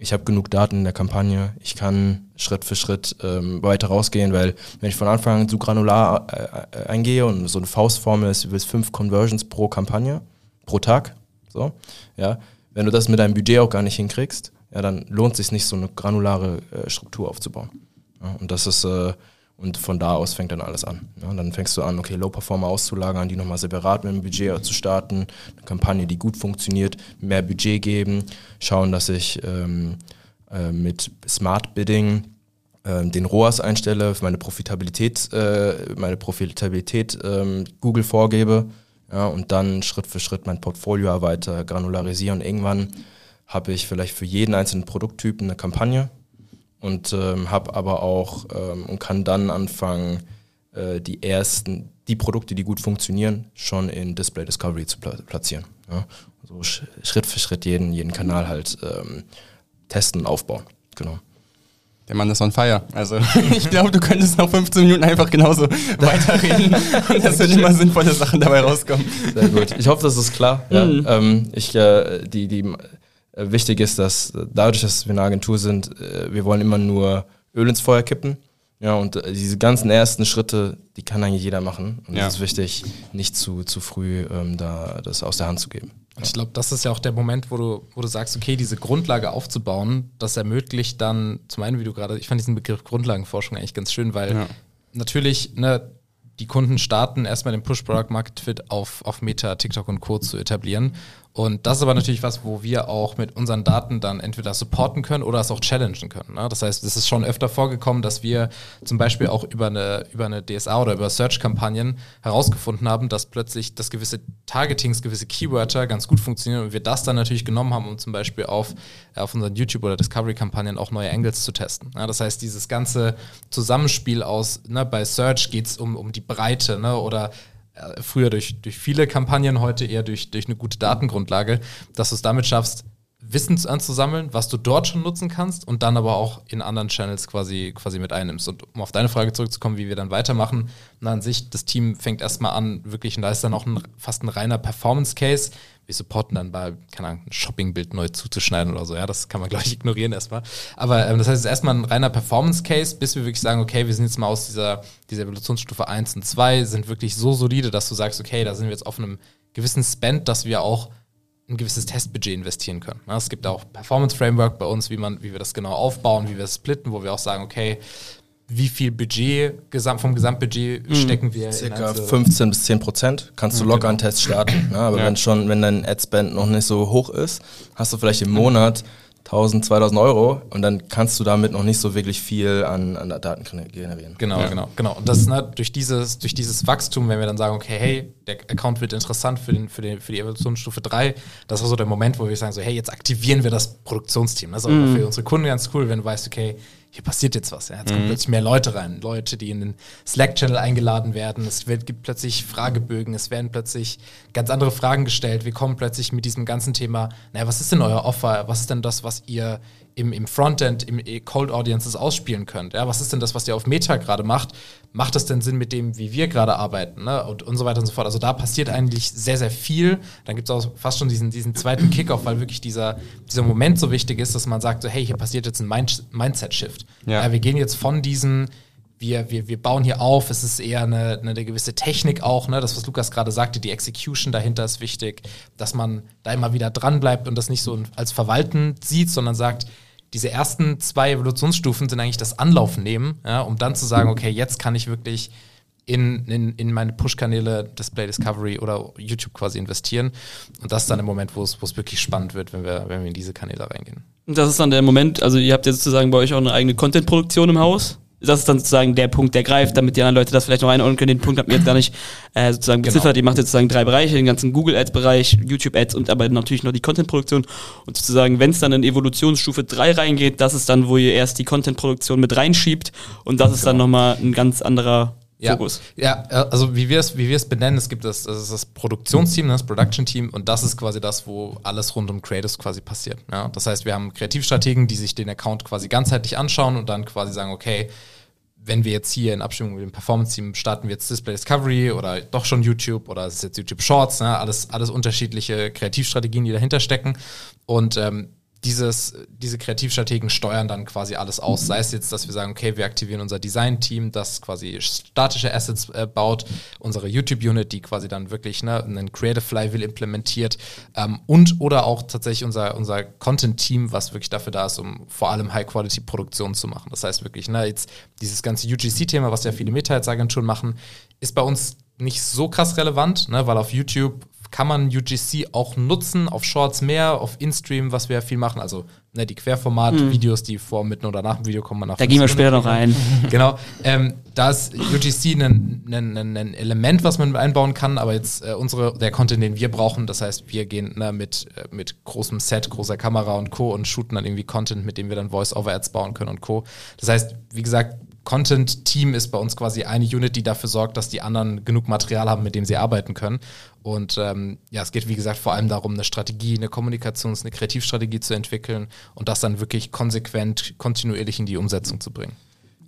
ich habe genug Daten in der Kampagne, ich kann Schritt für Schritt ähm, weiter rausgehen, weil wenn ich von Anfang an zu granular äh, äh, eingehe und so eine Faustformel ist, du willst fünf Conversions pro Kampagne, pro Tag, so, ja, wenn du das mit deinem Budget auch gar nicht hinkriegst, ja, dann lohnt es sich nicht, so eine granulare äh, Struktur aufzubauen. Ja, und das ist, äh, und von da aus fängt dann alles an. Ja, dann fängst du an, okay, Low-Performer auszulagern, die nochmal separat mit dem Budget zu starten, eine Kampagne, die gut funktioniert, mehr Budget geben, schauen, dass ich ähm, äh, mit Smart Bidding ähm, den ROAS einstelle, meine Profitabilität, äh, meine Profitabilität ähm, Google vorgebe ja, und dann Schritt für Schritt mein Portfolio weiter granularisieren. Irgendwann habe ich vielleicht für jeden einzelnen Produkttypen eine Kampagne und ähm, habe aber auch ähm, und kann dann anfangen, äh, die ersten, die Produkte, die gut funktionieren, schon in Display Discovery zu pla platzieren. Ja? Also sch Schritt für Schritt jeden, jeden Kanal halt ähm, testen und aufbauen. Genau. Der Mann ist on fire. Also <laughs> ich glaube, du könntest noch 15 Minuten einfach genauso <laughs> weiterreden und es sind immer sinnvolle Sachen dabei rauskommen. Sehr gut. Ich hoffe, das ist klar. Ja, ähm, ich, äh, die, die, wichtig ist, dass äh, dadurch, dass wir eine Agentur sind, äh, wir wollen immer nur Öl ins Feuer kippen. Ja, und äh, diese ganzen ersten Schritte, die kann eigentlich jeder machen. Und Ja. es ist wichtig, nicht zu, zu früh ähm, da das aus der Hand zu geben. Und ich glaube, das ist ja auch der Moment, wo du, wo du sagst, okay, diese Grundlage aufzubauen, das ermöglicht dann, zum einen, wie du gerade, ich fand diesen Begriff Grundlagenforschung eigentlich ganz schön, weil Ja. natürlich, ne, die Kunden starten erstmal den Push-Product-Market-Fit auf, auf Meta, TikTok und Co. zu etablieren. Und das ist aber natürlich was, wo wir auch mit unseren Daten dann entweder supporten können oder es auch challengen können. Ne? Das heißt, es ist schon öfter vorgekommen, dass wir zum Beispiel auch über eine, über eine DSA oder über Search-Kampagnen herausgefunden haben, dass plötzlich das gewisse Targetings, gewisse Keywörter ganz gut funktionieren und wir das dann natürlich genommen haben, um zum Beispiel auf, auf unseren YouTube- oder Discovery-Kampagnen auch neue Angles zu testen. Ja, das heißt, dieses ganze Zusammenspiel aus, ne, bei Search geht es um, um die Breite ne, oder äh, früher durch, durch viele Kampagnen, heute eher durch, durch eine gute Datengrundlage, dass du es damit schaffst, Wissen anzusammeln, was du dort schon nutzen kannst und dann aber auch in anderen Channels quasi, quasi mit einnimmst. Und um auf deine Frage zurückzukommen, wie wir dann weitermachen, na, an sich, das Team fängt erstmal an, wirklich, und da ist dann auch ein, fast ein reiner Performance-Case. Wir supporten dann bei, keine Ahnung, ein Shopping-Bild neu zuzuschneiden oder so. Ja, das kann man, glaube ich, ignorieren erstmal. Aber ähm, das heißt, es ist erstmal ein reiner Performance-Case, bis wir wirklich sagen, okay, wir sind jetzt mal aus dieser, dieser Evolutionsstufe 1 und 2, sind wirklich so solide, dass du sagst, okay, da sind wir jetzt auf einem gewissen Spend, dass wir auch ein gewisses Testbudget investieren können. Es gibt auch Performance Framework bei uns, wie man, wie wir das genau aufbauen, wie wir es splitten, wo wir auch sagen, okay, wie viel Budget vom Gesamtbudget mhm. stecken wir Circa 15 bis 10 Prozent kannst du mhm, locker genau. einen Test starten. Ne? Aber ja. wenn schon, wenn dein Adspend noch nicht so hoch ist, hast du vielleicht im Monat 1000, 2000 Euro und dann kannst du damit noch nicht so wirklich viel an, an Daten generieren. Genau, ja. genau, genau. Und das ne, durch dieses, durch dieses Wachstum, wenn wir dann sagen, okay, hey, der Account wird interessant für, den, für, den, für die Evolutionsstufe 3, das war so der Moment, wo wir sagen, so, hey, jetzt aktivieren wir das Produktionsteam. Das ist auch mhm. für unsere Kunden ganz cool, wenn du weißt, okay, hier passiert jetzt was. Ja. Jetzt mhm. kommen plötzlich mehr Leute rein. Leute, die in den Slack-Channel eingeladen werden. Es wird, gibt plötzlich Fragebögen. Es werden plötzlich ganz andere Fragen gestellt. Wir kommen plötzlich mit diesem ganzen Thema, naja, was ist denn euer Offer? Was ist denn das, was ihr im, im Frontend, im Cold Audiences ausspielen könnt. Ja, was ist denn das, was ihr auf Meta gerade macht? Macht das denn Sinn mit dem, wie wir gerade arbeiten? Ne? Und, und so weiter und so fort. Also da passiert eigentlich sehr, sehr viel. Dann gibt es auch fast schon diesen, diesen zweiten Kickoff, weil wirklich dieser, dieser Moment so wichtig ist, dass man sagt, so, hey, hier passiert jetzt ein Mind Mindset-Shift. Ja. ja. wir gehen jetzt von diesen wir, wir, wir bauen hier auf, es ist eher eine, eine, eine gewisse Technik auch, ne? das, was Lukas gerade sagte, die Execution dahinter ist wichtig, dass man da immer wieder dran bleibt und das nicht so als Verwalten sieht, sondern sagt, diese ersten zwei Evolutionsstufen sind eigentlich das Anlaufen nehmen, ja, um dann zu sagen, okay, jetzt kann ich wirklich in, in, in meine Push-Kanäle Display Discovery oder YouTube quasi investieren. Und das ist dann der Moment, wo es, wo es wirklich spannend wird, wenn wir, wenn wir in diese Kanäle reingehen. Und das ist dann der Moment, also ihr habt jetzt sozusagen bei euch auch eine eigene Content-Produktion im Haus das ist dann sozusagen der Punkt, der greift, damit die anderen Leute das vielleicht noch einordnen können. Den Punkt habt ihr jetzt gar nicht äh, sozusagen genau. beziffert. Genau. Ihr macht jetzt sozusagen drei Bereiche, den ganzen Google Ads Bereich, YouTube Ads und aber natürlich noch die Content Produktion. Und sozusagen, wenn es dann in Evolutionsstufe 3 reingeht, das ist dann, wo ihr erst die Content Produktion mit reinschiebt und das genau. ist dann genau. nochmal ein ganz anderer ja, Fokus. Ja, äh, also wie wir es wie wir es benennen, es gibt das, das ist das Produktionsteam, das Production Team und das ist quasi das, wo alles rund um Creatives quasi passiert. Ja? Das heißt, wir haben Kreativstrategen, die sich den Account quasi ganzheitlich anschauen und dann quasi sagen, okay, wenn wir jetzt hier in Abstimmung mit dem Performance-Team starten wir jetzt Display Discovery oder doch schon YouTube oder es ist jetzt YouTube Shorts, ne? alles, alles unterschiedliche Kreativstrategien, die dahinter stecken. Und ähm, dieses, diese Kreativstrategen steuern dann quasi alles aus. Sei es jetzt, dass wir sagen, okay, wir aktivieren unser Design-Team, das quasi statische Assets äh, baut, unsere YouTube-Unit, die quasi dann wirklich ne, einen Creative Flywheel implementiert ähm, und oder auch tatsächlich unser, unser Content-Team, was wirklich dafür da ist, um vor allem High-Quality-Produktion zu machen. Das heißt wirklich, ne, jetzt dieses ganze UGC-Thema, was ja viele Meta-Agenturen machen, ist bei uns nicht so krass relevant, ne, weil auf YouTube kann man UGC auch nutzen, auf Shorts mehr, auf InStream, was wir ja viel machen, also ne, die Querformat-Videos, die vor, mitten oder nach dem Video kommen. Da gehen wir später noch rein. <laughs> genau. Ähm, da ist UGC ein, ein, ein, Element, was man einbauen kann, aber jetzt äh, unsere, der Content, den wir brauchen, das heißt, wir gehen ne, mit, äh, mit großem Set, großer Kamera und Co. und shooten dann irgendwie Content, mit dem wir dann Voice-Over-Ads bauen können und Co. Das heißt, wie gesagt, Content-Team ist bei uns quasi eine Unit, die dafür sorgt, dass die anderen genug Material haben, mit dem sie arbeiten können. Und ähm, ja, es geht, wie gesagt, vor allem darum, eine Strategie, eine Kommunikations-, eine Kreativstrategie zu entwickeln und das dann wirklich konsequent, kontinuierlich in die Umsetzung zu bringen.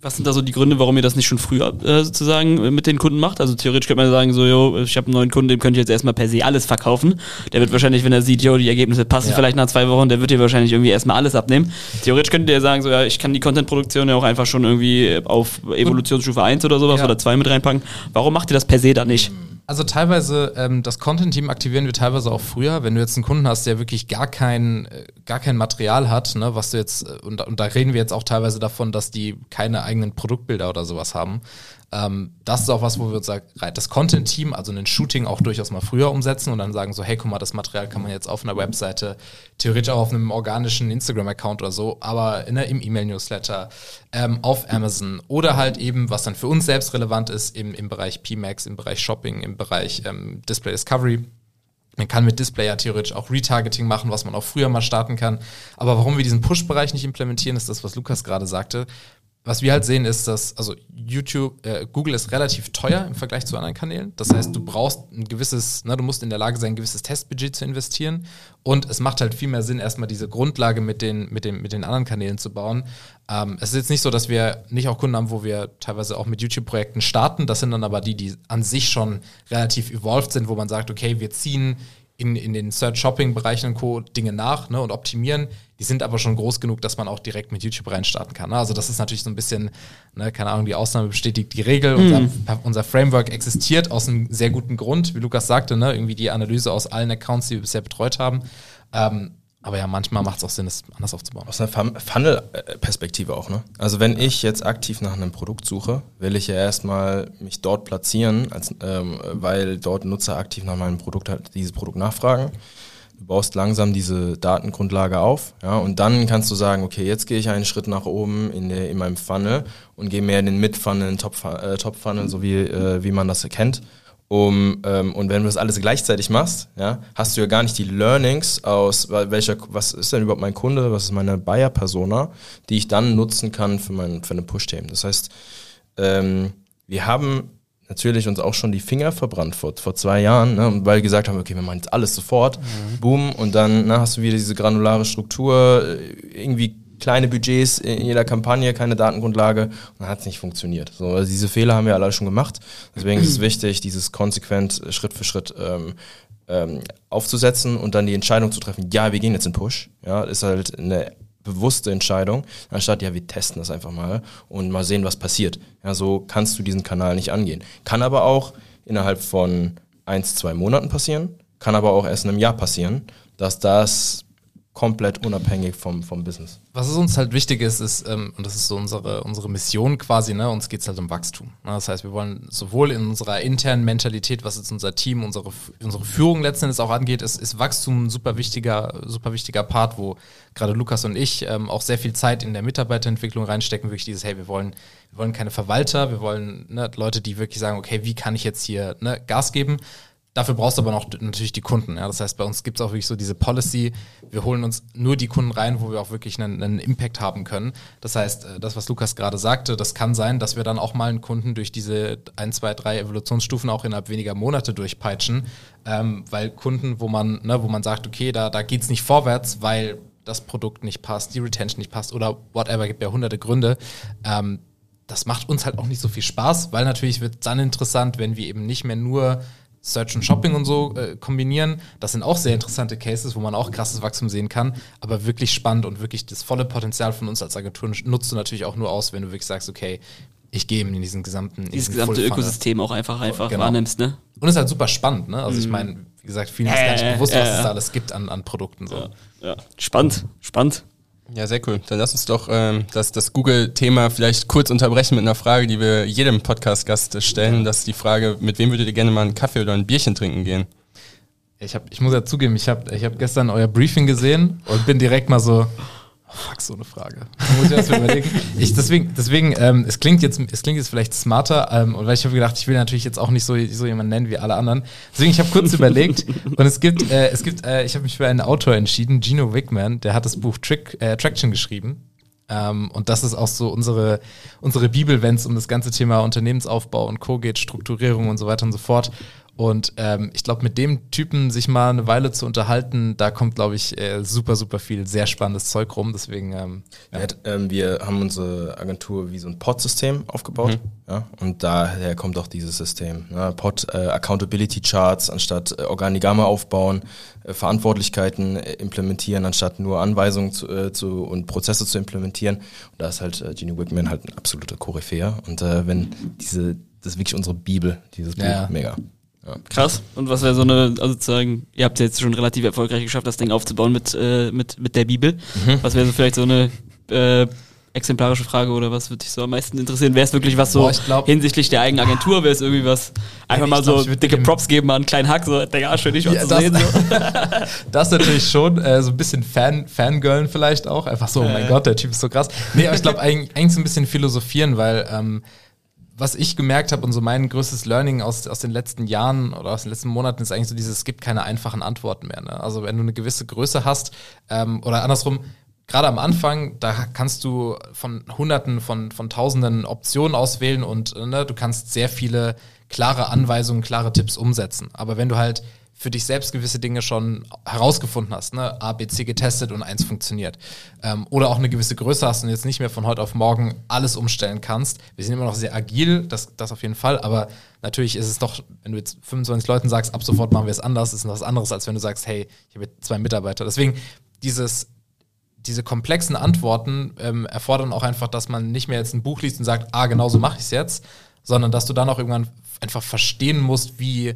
Was sind da so die Gründe, warum ihr das nicht schon früher äh, sozusagen mit den Kunden macht? Also theoretisch könnte man sagen, so, jo, ich habe einen neuen Kunden, dem könnt ihr jetzt erstmal per se alles verkaufen. Der wird wahrscheinlich, wenn er sieht, jo, die Ergebnisse passen ja. vielleicht nach zwei Wochen, der wird dir wahrscheinlich irgendwie erstmal alles abnehmen. Theoretisch könntet ihr sagen, so, ja, ich kann die Content-Produktion ja auch einfach schon irgendwie auf Evolutionsstufe 1 oder sowas ja. oder 2 mit reinpacken. Warum macht ihr das per se da nicht? Also teilweise, ähm, das Content-Team aktivieren wir teilweise auch früher. Wenn du jetzt einen Kunden hast, der wirklich gar kein, äh, gar kein Material hat, ne, was du jetzt, äh, und, und da reden wir jetzt auch teilweise davon, dass die keine eigenen Produktbilder oder sowas haben. Ähm, das ist auch was, wo wir uns sagen, das Content-Team, also ein Shooting auch durchaus mal früher umsetzen und dann sagen so, hey, guck mal, das Material kann man jetzt auf einer Webseite, theoretisch auch auf einem organischen Instagram-Account oder so, aber in der, im E-Mail-Newsletter, ähm, auf Amazon oder halt eben, was dann für uns selbst relevant ist, im, im Bereich PMAX, im Bereich Shopping, im Bereich ähm, Display Discovery. Man kann mit Display ja theoretisch auch Retargeting machen, was man auch früher mal starten kann. Aber warum wir diesen Push-Bereich nicht implementieren, ist das, was Lukas gerade sagte was wir halt sehen, ist, dass also YouTube, äh, Google ist relativ teuer im Vergleich zu anderen Kanälen. Das heißt, du brauchst ein gewisses, ne, du musst in der Lage sein, ein gewisses Testbudget zu investieren. Und es macht halt viel mehr Sinn, erstmal diese Grundlage mit den, mit den, mit den anderen Kanälen zu bauen. Ähm, es ist jetzt nicht so, dass wir nicht auch Kunden haben, wo wir teilweise auch mit YouTube-Projekten starten. Das sind dann aber die, die an sich schon relativ evolved sind, wo man sagt, okay, wir ziehen in, in den Search-Shopping-Bereichen und Co. Dinge nach ne, und optimieren. Die sind aber schon groß genug, dass man auch direkt mit YouTube reinstarten kann. Ne? Also das ist natürlich so ein bisschen, ne, keine Ahnung, die Ausnahme bestätigt die Regel. Mhm. Unser, unser, Framework existiert aus einem sehr guten Grund, wie Lukas sagte, ne, irgendwie die Analyse aus allen Accounts, die wir bisher betreut haben. Ähm, aber ja, manchmal macht es auch Sinn, es anders aufzubauen. Aus einer Funnel-Perspektive auch, ne? Also wenn ich jetzt aktiv nach einem Produkt suche, will ich ja erstmal mich dort platzieren, als, ähm, weil dort Nutzer aktiv nach meinem Produkt halt dieses Produkt nachfragen. Du baust langsam diese Datengrundlage auf, ja, und dann kannst du sagen, okay, jetzt gehe ich einen Schritt nach oben in, der, in meinem Funnel und gehe mehr in den Mid-Funnel, den Top-Funnel, äh, Top so wie, äh, wie man das erkennt. Um, ähm, und wenn du das alles gleichzeitig machst, ja, hast du ja gar nicht die Learnings aus, welcher, was ist denn überhaupt mein Kunde, was ist meine Buyer-Persona, die ich dann nutzen kann für, mein, für eine Push-Themen. Das heißt, ähm, wir haben natürlich uns auch schon die Finger verbrannt vor, vor zwei Jahren, ne, weil wir gesagt haben, okay, wir machen jetzt alles sofort, mhm. boom, und dann ne, hast du wieder diese granulare Struktur, äh, irgendwie kleine Budgets in jeder Kampagne, keine Datengrundlage und dann hat es nicht funktioniert. So, also diese Fehler haben wir alle schon gemacht. Deswegen ist es <clears throat> wichtig, dieses konsequent Schritt für Schritt ähm, ähm, aufzusetzen und dann die Entscheidung zu treffen, ja, wir gehen jetzt in Push. Ja, ist halt eine bewusste Entscheidung, anstatt ja, wir testen das einfach mal und mal sehen, was passiert. Ja, so kannst du diesen Kanal nicht angehen. Kann aber auch innerhalb von eins, zwei Monaten passieren, kann aber auch erst in einem Jahr passieren, dass das komplett unabhängig vom, vom Business. Was uns halt wichtig ist, ist, ähm, und das ist so unsere, unsere Mission quasi, ne, uns geht es halt um Wachstum. Ne? Das heißt, wir wollen sowohl in unserer internen Mentalität, was jetzt unser Team, unsere, unsere Führung letzten Endes auch angeht, ist, ist Wachstum ein super wichtiger, super wichtiger Part, wo gerade Lukas und ich ähm, auch sehr viel Zeit in der Mitarbeiterentwicklung reinstecken, wirklich dieses, hey, wir wollen, wir wollen keine Verwalter, wir wollen ne, Leute, die wirklich sagen, okay, wie kann ich jetzt hier ne, Gas geben? Dafür brauchst du aber noch natürlich die Kunden. Ja? Das heißt, bei uns gibt es auch wirklich so diese Policy, wir holen uns nur die Kunden rein, wo wir auch wirklich einen, einen Impact haben können. Das heißt, äh, das, was Lukas gerade sagte, das kann sein, dass wir dann auch mal einen Kunden durch diese ein, zwei, drei Evolutionsstufen auch innerhalb weniger Monate durchpeitschen, ähm, weil Kunden, wo man, ne, wo man sagt, okay, da, da geht es nicht vorwärts, weil das Produkt nicht passt, die Retention nicht passt oder whatever, gibt ja hunderte Gründe. Ähm, das macht uns halt auch nicht so viel Spaß, weil natürlich wird es dann interessant, wenn wir eben nicht mehr nur Search und Shopping und so äh, kombinieren. Das sind auch sehr interessante Cases, wo man auch krasses Wachstum sehen kann. Aber wirklich spannend und wirklich das volle Potenzial von uns als Agentur nutzt du natürlich auch nur aus, wenn du wirklich sagst, okay, ich gehe in diesen gesamten. Dieses diesen gesamte Ökosystem auch einfach, einfach genau. wahrnimmst, ne? Und es ist halt super spannend, ne? Also ich mhm. meine, wie gesagt, vielen ist gar nicht bewusst, was es da alles gibt an, an Produkten. So. Ja, ja. Spannend, spannend. Ja, sehr cool. Dann lass uns doch ähm, das, das Google-Thema vielleicht kurz unterbrechen mit einer Frage, die wir jedem Podcast-Gast stellen. Das ist die Frage, mit wem würdet ihr gerne mal einen Kaffee oder ein Bierchen trinken gehen? Ich, hab, ich muss ja zugeben, ich habe ich hab gestern euer Briefing gesehen und bin direkt mal so, Fuck, so eine Frage. Da muss ich erst mal überlegen. Ich, deswegen, deswegen ähm, es, klingt jetzt, es klingt jetzt vielleicht smarter, ähm, weil ich habe gedacht, ich will natürlich jetzt auch nicht so, so jemanden nennen wie alle anderen. Deswegen, ich habe kurz <laughs> überlegt und es gibt, äh, es gibt, äh, ich habe mich für einen Autor entschieden, Gino Wickman, der hat das Buch Trick, äh, Traction geschrieben. Ähm, und das ist auch so unsere, unsere Bibel, wenn es um das ganze Thema Unternehmensaufbau und Co. geht, Strukturierung und so weiter und so fort. Und ähm, ich glaube, mit dem Typen sich mal eine Weile zu unterhalten, da kommt, glaube ich, äh, super, super viel sehr spannendes Zeug rum. Deswegen, ähm, ja. ja ähm, wir haben unsere Agentur wie so ein Pod-System aufgebaut. Mhm. Ja, und daher kommt auch dieses System. Ne? Pod äh, Accountability Charts anstatt äh, Organigramme aufbauen, äh, Verantwortlichkeiten äh, implementieren, anstatt nur Anweisungen zu, äh, zu, und Prozesse zu implementieren. Und da ist halt äh, Genie Wickman halt ein absoluter Koryphäer. Und äh, wenn diese, das ist wirklich unsere Bibel, dieses Buch, ja. mega. Krass. Und was wäre so eine, also sozusagen, ihr habt es jetzt schon relativ erfolgreich geschafft, das Ding aufzubauen mit, äh, mit, mit der Bibel. Mhm. Was wäre so vielleicht so eine äh, exemplarische Frage oder was würde dich so am meisten interessieren? Wäre es wirklich was so Boah, ich glaub- hinsichtlich der eigenen Agentur? Wäre es irgendwie was, einfach ich mal glaub, so ich dicke Props geben an einen kleinen Hack, so, Digga, schön dich mal Ja, zu das- sehen. So. <laughs> Das natürlich schon, äh, so ein bisschen Fan, Fangirlen vielleicht auch. Einfach so, oh mein Gott, der Typ ist so krass. Nee, aber ich glaube eigentlich, eigentlich so ein bisschen philosophieren, weil ähm, was ich gemerkt habe und so mein größtes Learning aus, aus den letzten Jahren oder aus den letzten Monaten ist eigentlich so dieses, es gibt keine einfachen Antworten mehr. Ne? Also wenn du eine gewisse Größe hast ähm, oder andersrum, gerade am Anfang, da kannst du von Hunderten, von, von Tausenden Optionen auswählen und ne, du kannst sehr viele klare Anweisungen, klare Tipps umsetzen. Aber wenn du halt für dich selbst gewisse Dinge schon herausgefunden hast, ne, A, B, C getestet und eins funktioniert. Ähm, oder auch eine gewisse Größe hast und jetzt nicht mehr von heute auf morgen alles umstellen kannst. Wir sind immer noch sehr agil, das, das auf jeden Fall, aber natürlich ist es doch, wenn du jetzt 25 Leuten sagst, ab sofort machen wir es anders, ist noch was anderes, als wenn du sagst, hey, ich habe jetzt zwei Mitarbeiter. Deswegen dieses diese komplexen Antworten ähm, erfordern auch einfach, dass man nicht mehr jetzt ein Buch liest und sagt, ah, genau so mache ich es jetzt, sondern dass du dann auch irgendwann einfach verstehen musst, wie,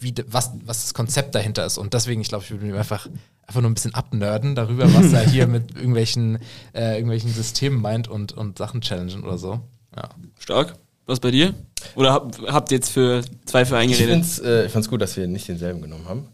wie was, was das Konzept dahinter ist. Und deswegen, ich glaube, ich würde mir einfach, einfach nur ein bisschen abnerden darüber, was er hier <laughs> mit irgendwelchen, äh, irgendwelchen Systemen meint und, und Sachen challengen oder so. Ja. Stark. Was bei dir? Oder hab, habt ihr jetzt für zwei für Ich eingeredet? find's, äh, ich fand's gut, dass wir nicht denselben genommen haben.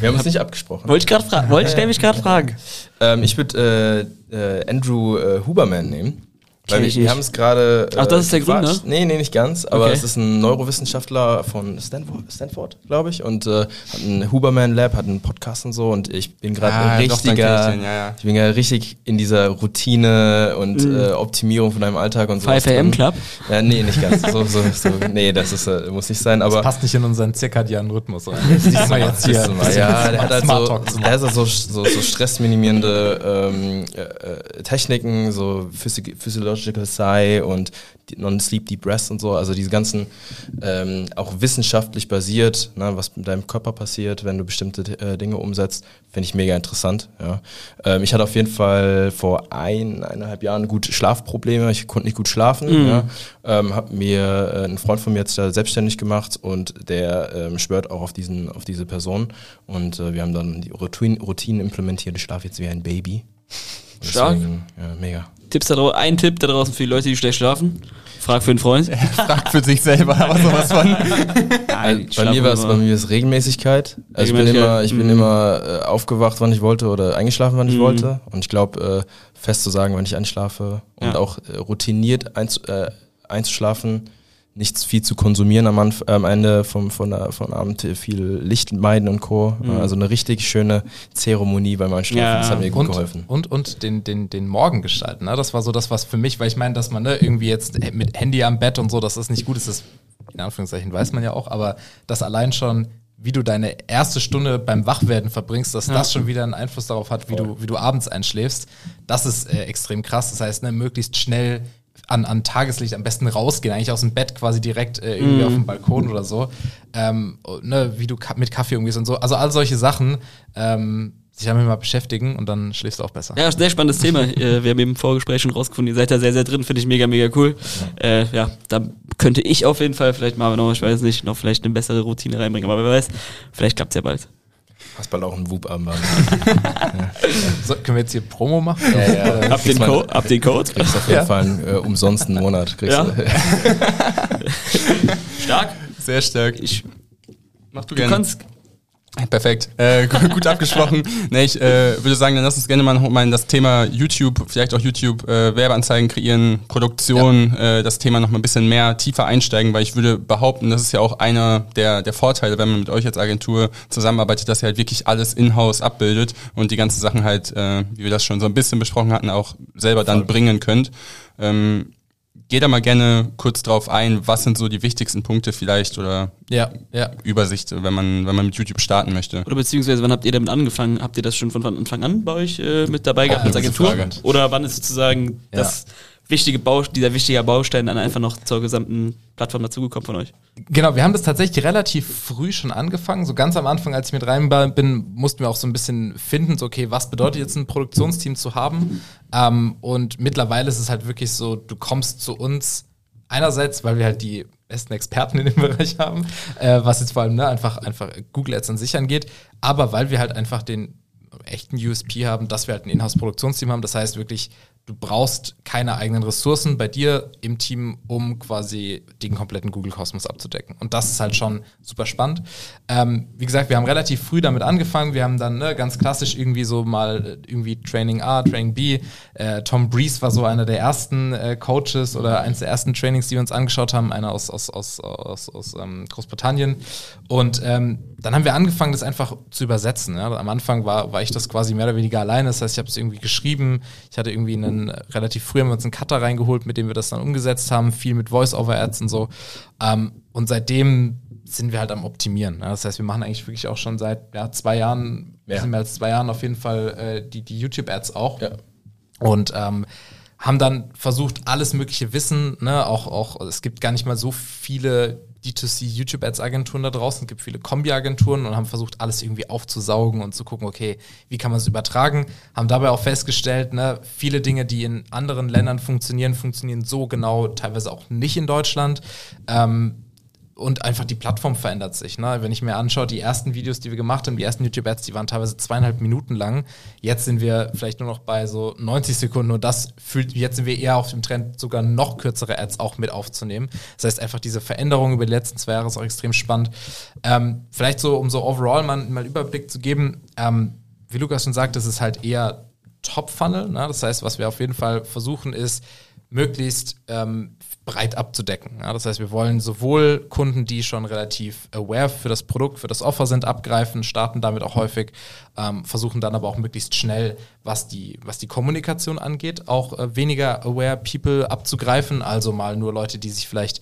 Wir haben uns nicht abgesprochen. Wollte ich gerade fragen. Wollte ich nämlich gerade fragen. <laughs> Ähm, ich würde äh, äh, Andrew äh, Huberman nehmen. Weil wir, ich wir haben es gerade. Äh, Ach, das ist der Gründer? gequatscht. Nee, nee, nicht ganz. Aber Okay. es ist ein Neurowissenschaftler von Stanford, Stanford glaube ich. Und äh, hat ein Huberman Lab, hat einen Podcast und so. Und ich bin gerade Ah, doch, richtiger. den, ja, ja. Ich bin ja richtig in dieser Routine und Mhm. äh, Optimierung von deinem Alltag und so. 5 AM Club? Ja, nee, nicht ganz. So, so, so, nee, das ist, äh, muss nicht sein. Aber Passt nicht in unseren zirkadianen Rhythmus rein. <laughs> Du mal jetzt hier. Mal, ja, der hat halt so, der hat so, so, so stressminimierende ähm, äh, äh, Techniken, so Physi Physiological Sigh und Non-Sleep Deep Rest und so, also diese ganzen ähm, auch wissenschaftlich basiert, ne, was mit deinem Körper passiert, wenn du bestimmte äh, Dinge umsetzt, finde ich mega interessant. Ja. Ähm, ich hatte auf jeden Fall vor ein, eineinhalb Jahren gut Schlafprobleme, ich konnte nicht gut schlafen, ja. ähm, habe mir äh, ein Freund von mir jetzt da selbstständig gemacht und der ähm, schwört auch auf diesen auf diese Person und äh, wir haben dann die Routine, Routinen implementiert. Ich schlafe jetzt wie ein Baby. Stark. Deswegen, ja, mega. Tipps da draußen, ein Tipp da draußen für die Leute, die schlecht schlafen. Frag für einen Freund. <laughs> Fragt für sich selber, aber sowas von. <laughs> Ich bei mir war es bei mir ist Regelmäßigkeit. Also ich bin immer, ich bin mhm. immer äh, aufgewacht, wann ich wollte oder eingeschlafen, wann ich Mhm. wollte. Und ich glaube, äh, fest zu sagen, wann ich einschlafe und Ja. auch äh, routiniert einz, äh, einzuschlafen, nichts viel zu konsumieren am, Anf am Ende vom, von der, von Abend, äh, viel Licht meiden und Co. Mhm. Also eine richtig schöne Zeremonie beim Einschlafen. Ja. Das hat mir gut und, geholfen. Und, und den, den, den Morgen gestalten. Ne? Das war so das, was für mich, weil ich meine, dass man ne, irgendwie jetzt mit Handy am Bett und so, das ist nicht gut, das ist, in Anführungszeichen weiß man ja auch, aber das allein schon, wie du deine erste Stunde beim Wachwerden verbringst, dass das schon wieder einen Einfluss darauf hat, wie du, wie du abends einschläfst, das ist äh, extrem krass. Das heißt, ne, möglichst schnell an, an Tageslicht am besten rausgehen, eigentlich aus dem Bett quasi direkt äh, irgendwie auf dem Balkon oder so, ähm, ne, wie du mit Kaffee umgehst und so. Also all solche Sachen, ähm, sich damit mal beschäftigen und dann schläfst du auch besser. Ja, sehr spannendes Thema. Äh, Wir haben im Vorgespräch schon rausgefunden, ihr seid da sehr, sehr drin, finde ich mega, mega cool. Ja. Äh, ja, da könnte ich auf jeden Fall, vielleicht mal noch, ich weiß nicht, noch vielleicht eine bessere Routine reinbringen, aber wer weiß, vielleicht klappt es ja bald. Hast bald auch einen Whoop-Armband. <laughs> So, können wir jetzt hier Promo machen? Ja, ja. Ab den, mal- ab den Code. Kriegst auf jeden Ja. Fall einen äh, umsonst einen Monat. Kriegst Ja. du. <laughs> Stark. Sehr stark. Ich, Mach du du gerne. kannst, Perfekt. Äh, gu- gut abgesprochen. <laughs> Nee, ich äh, würde sagen, dann lass uns gerne mal, mal in das Thema YouTube, vielleicht auch YouTube äh, Werbeanzeigen kreieren, Produktion, äh, das Thema noch mal ein bisschen mehr tiefer einsteigen, weil ich würde behaupten, das ist ja auch einer der, der Vorteile, wenn man mit euch als Agentur zusammenarbeitet, dass ihr halt wirklich alles in-house abbildet und die ganzen Sachen halt, äh, wie wir das schon so ein bisschen besprochen hatten, auch selber dann bringen könnt. Ähm, Geh da mal gerne kurz drauf ein, was sind so die wichtigsten Punkte vielleicht oder Ja, ja. Übersicht, wenn man, wenn man mit YouTube starten möchte. oder beziehungsweise wann habt ihr damit angefangen? Habt ihr das schon von Anfang an bei euch äh, mit dabei gehabt als Agentur? Oder wann ist sozusagen Ja. das wichtige Bau, dieser wichtige Baustein dann einfach noch zur gesamten Plattform dazugekommen von euch? Genau, wir haben das tatsächlich relativ früh schon angefangen. So ganz am Anfang, als ich mit rein bin, mussten wir auch so ein bisschen finden, so okay, was bedeutet jetzt ein Produktionsteam zu haben? Ähm, und mittlerweile ist es halt wirklich so, du kommst zu uns einerseits, weil wir halt die besten Experten in dem <laughs> Bereich haben, äh, was jetzt vor allem ne, einfach, einfach Google Ads an sich angeht, aber weil wir halt einfach den echten USP haben, dass wir halt ein Inhouse-Produktionsteam haben. Das heißt wirklich, du brauchst keine eigenen Ressourcen bei dir im Team, um quasi den kompletten Google-Kosmos abzudecken. Und das ist halt schon super spannend. Ähm, wie gesagt, wir haben relativ früh damit angefangen. Wir haben dann ne, ganz klassisch irgendwie so mal irgendwie Training A, Training B. Äh, Tom Breeze war so einer der ersten äh, Coaches oder eines der ersten Trainings, die wir uns angeschaut haben, einer aus, aus, aus, aus, aus ähm, Großbritannien. Und ähm, dann haben wir angefangen, das einfach zu übersetzen. Ja. Am Anfang war, war ich das quasi mehr oder weniger alleine. Das heißt, ich habe es irgendwie geschrieben. Ich hatte irgendwie einen, relativ früh haben wir uns einen Cutter reingeholt, mit dem wir das dann umgesetzt haben. Viel mit Voice-over-Ads und so. Ähm, und seitdem sind wir halt am Optimieren. Das heißt, wir machen eigentlich wirklich auch schon seit ja, zwei Jahren, ja. mehr als zwei Jahren auf jeden Fall äh, die, die YouTube-Ads auch. Ja. Und ähm, haben dann versucht, alles mögliche Wissen, ne, auch, auch, es gibt gar nicht mal so viele D2C YouTube-Ads-Agenturen da draußen, es gibt viele Kombi-Agenturen und haben versucht, alles irgendwie aufzusaugen und zu gucken, okay, wie kann man es übertragen. Haben dabei auch festgestellt, ne, viele Dinge, die in anderen Ländern funktionieren, funktionieren so genau teilweise auch nicht in Deutschland. Ähm, und einfach die Plattform verändert sich. Ne? Wenn ich mir anschaue, die ersten Videos, die wir gemacht haben, die ersten YouTube-Ads, die waren teilweise zweieinhalb Minuten lang. Jetzt sind wir vielleicht nur noch bei so 90 Sekunden und das fühlt, jetzt sind wir eher auf dem Trend, sogar noch kürzere Ads auch mit aufzunehmen. Das heißt einfach diese Veränderung über die letzten zwei Jahre ist auch extrem spannend. Ähm, vielleicht so, um so overall mal, mal Überblick zu geben, ähm, wie Lukas schon sagt, das ist halt eher Top-Funnel. Ne? Das heißt, was wir auf jeden Fall versuchen ist, möglichst ähm, breit abzudecken. Ja, das heißt, wir wollen sowohl Kunden, die schon relativ aware für das Produkt, für das Offer sind, abgreifen, starten damit auch häufig, ähm, versuchen dann aber auch möglichst schnell, was die, was die Kommunikation angeht, auch äh, weniger aware People abzugreifen, also mal nur Leute, die sich vielleicht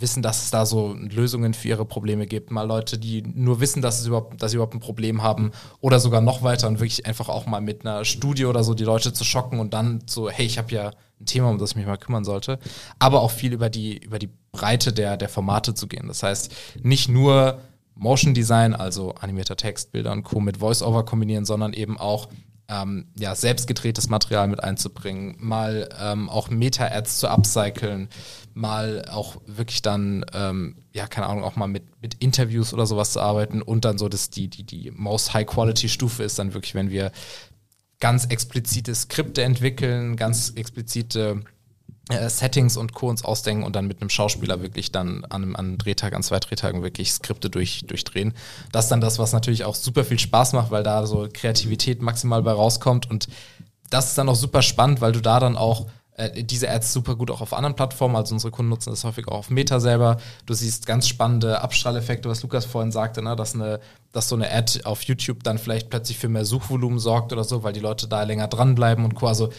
wissen, dass es da so Lösungen für ihre Probleme gibt. Mal Leute, die nur wissen, dass, es überhaupt, dass sie überhaupt ein Problem haben oder sogar noch weiter und wirklich einfach auch mal mit einer Studie oder so die Leute zu schocken und dann so, hey, ich habe ja ein Thema, um das ich mich mal kümmern sollte. Aber auch viel über die, über die Breite der, der Formate zu gehen. Das heißt, nicht nur Motion Design, also animierter Text, Bilder und Co. mit Voice-Over kombinieren, sondern eben auch ähm, ja, selbst gedrehtes Material mit einzubringen, mal ähm, auch Meta-Ads zu upcyclen, mal auch wirklich dann, ähm, ja, keine Ahnung, auch mal mit, mit Interviews oder sowas zu arbeiten und dann so, dass die, die, die most High-Quality-Stufe ist dann wirklich, wenn wir ganz explizite Skripte entwickeln, ganz explizite äh, Settings und Co. uns ausdenken und dann mit einem Schauspieler wirklich dann an einem, an einem Drehtag, an zwei Drehtagen wirklich Skripte durch, durchdrehen. Das ist dann das, was natürlich auch super viel Spaß macht, weil da so Kreativität maximal bei rauskommt und das ist dann auch super spannend, weil du da dann auch äh, diese Ads super gut auch auf anderen Plattformen, also unsere Kunden nutzen das häufig auch auf Meta selber. Du siehst ganz spannende Abstrahleffekte, was Lukas vorhin sagte, ne? dass, eine, dass so eine Ad auf YouTube dann vielleicht plötzlich für mehr Suchvolumen sorgt oder so, weil die Leute da länger dranbleiben und quasi. Also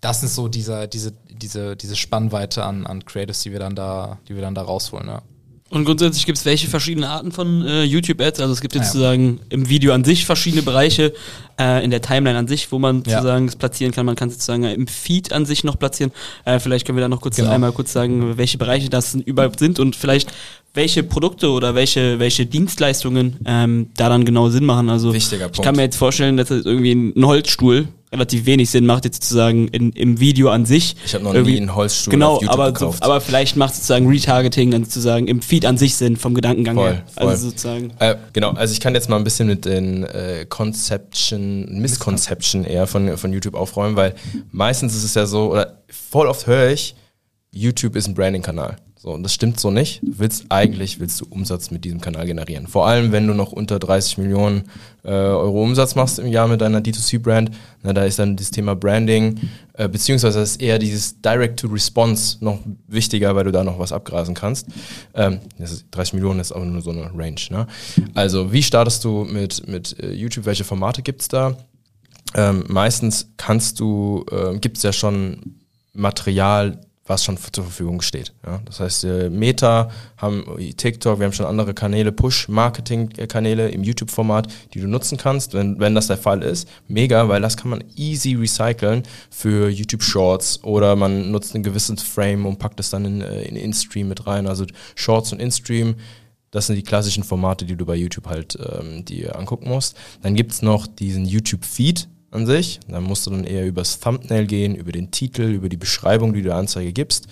das ist so dieser, diese, diese, diese Spannweite an, an Creatives, die wir dann da, die wir dann da rausholen, ja. Und grundsätzlich gibt es welche verschiedene Arten von äh, YouTube-Ads? Also es gibt jetzt ja. sozusagen im Video an sich verschiedene Bereiche, äh, in der Timeline an sich, wo man ja. sozusagen es platzieren kann. Man kann es sozusagen im Feed an sich noch platzieren. Äh, vielleicht können wir da noch kurz genau. einmal kurz sagen, welche Bereiche das überhaupt sind und vielleicht welche Produkte oder welche, welche Dienstleistungen ähm, da dann genau Sinn machen. Also Wichtiger Punkt. ich kann mir jetzt vorstellen, dass das irgendwie ein Holzstuhl relativ wenig Sinn macht, jetzt sozusagen in, im Video an sich. Ich habe noch nie einen Holzstuhl genau, auf YouTube aber, gekauft. aber vielleicht macht sozusagen Retargeting dann sozusagen im Feed an sich Sinn, vom Gedankengang voll, her. Voll. Also sozusagen. Äh, genau, also ich kann jetzt mal ein bisschen mit den äh, Conception, Misconception eher von, von YouTube aufräumen, weil meistens ist es ja so, oder voll oft höre ich, YouTube ist ein Branding-Kanal. So, und das stimmt so nicht. Du willst eigentlich willst du Umsatz mit diesem Kanal generieren. Vor allem, wenn du noch unter 30 Millionen äh, Euro Umsatz machst im Jahr mit deiner D2C-Brand, da ist dann das Thema Branding, äh, beziehungsweise ist eher dieses Direct-to-Response noch wichtiger, weil du da noch was abgrasen kannst. Ähm, ist, 30 Millionen ist aber nur so eine Range. Ne? Also, wie startest du mit, mit äh, YouTube? Welche Formate gibt's da? Ähm, meistens kannst du, äh, gibt es ja schon Material, was schon zur Verfügung steht. Ja, das heißt, äh, Meta haben TikTok, wir haben schon andere Kanäle, Push-Marketing-Kanäle im YouTube-Format, die du nutzen kannst, wenn, wenn das der Fall ist. Mega, weil das kann man easy recyceln für YouTube Shorts oder man nutzt ein gewisses Frame und packt es dann in, äh, in InStream mit rein. Also Shorts und InStream, das sind die klassischen Formate, die du bei YouTube halt ähm, dir angucken musst. Dann gibt es noch diesen YouTube-Feed, an sich. Dann musst du dann eher übers Thumbnail gehen, über den Titel, über die Beschreibung, die du der Anzeige gibst.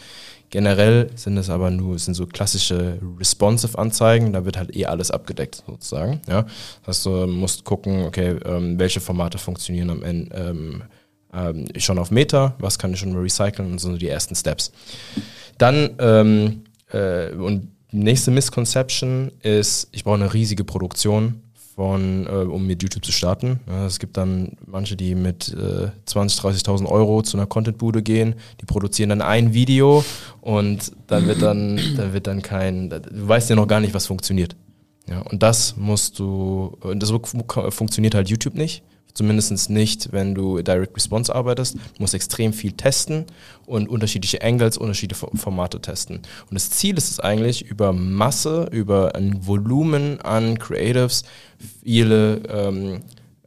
Generell sind es aber nur, sind so klassische responsive Anzeigen, da wird halt eh alles abgedeckt sozusagen. Ja? Das heißt, du musst gucken, okay, ähm, welche Formate funktionieren am Ende ähm, ähm, schon auf Meta, was kann ich schon recyceln und so die ersten Steps. Dann ähm, äh, und nächste Misconception ist, ich brauche eine riesige Produktion von, äh, um mit YouTube zu starten. Ja, es gibt dann manche, die mit äh, 20.000, 30.000 Euro zu einer Contentbude gehen, die produzieren dann ein Video und dann wird dann, da wird dann kein, du weißt ja noch gar nicht, was funktioniert. Ja, und das musst du, und das funktioniert halt YouTube nicht. Zumindest nicht, wenn du Direct Response arbeitest. Du musst extrem viel testen und unterschiedliche Angles, unterschiedliche Formate testen. Und das Ziel ist es eigentlich, über Masse, über ein Volumen an Creatives viele, ähm,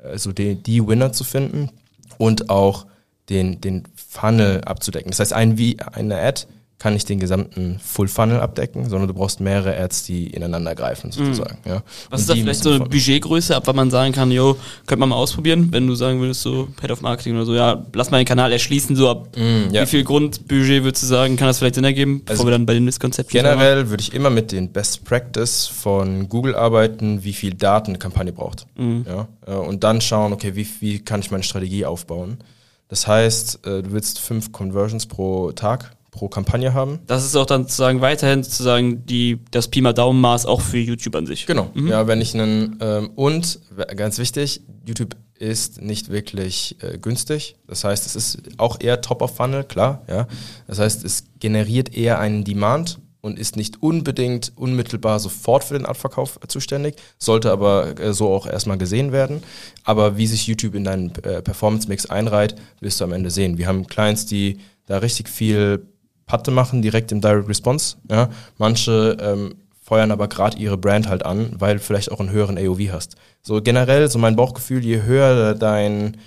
also die, die Winner zu finden und auch den, den Funnel abzudecken. Das heißt, ein, wie eine Ad kann nicht den gesamten Full Funnel abdecken, sondern du brauchst mehrere Ads, die ineinander greifen sozusagen. Mhm. Ja. Was ist da vielleicht so eine Budgetgröße, ab wann man sagen kann, jo, könnte man mal ausprobieren, wenn du sagen würdest, so Head of Marketing oder so, ja, lass mal den Kanal erschließen, so ab mm, ja. wie viel Grundbudget würdest du sagen, kann das vielleicht Sinn ergeben, bevor also wir dann bei den Misskonzepten Generell würde ich immer mit den Best Practice von Google arbeiten, wie viel Daten eine Kampagne braucht. Mhm. Ja, äh, und dann schauen, okay, wie, wie kann ich meine Strategie aufbauen. Das heißt, äh, du willst fünf Conversions pro Tag pro Kampagne haben. Das ist auch dann sozusagen weiterhin sozusagen die, das Pi mal Daumenmaß auch für YouTube an sich. Genau. Mhm. Ja, wenn ich einen ähm, und ganz wichtig, YouTube ist nicht wirklich äh, günstig. Das heißt, es ist auch eher Top of Funnel, klar. Ja. Das heißt, es generiert eher einen Demand und ist nicht unbedingt unmittelbar sofort für den Abverkauf zuständig, sollte aber äh, so auch erstmal gesehen werden. Aber wie sich YouTube in deinen äh, Performance-Mix einreiht, wirst du am Ende sehen. Wir haben Clients, die da richtig viel Patte machen, direkt im Direct Response. Ja. Manche ähm, feuern aber gerade ihre Brand halt an, weil du vielleicht auch einen höheren AOV hast. So generell, so mein Bauchgefühl, je höher dein,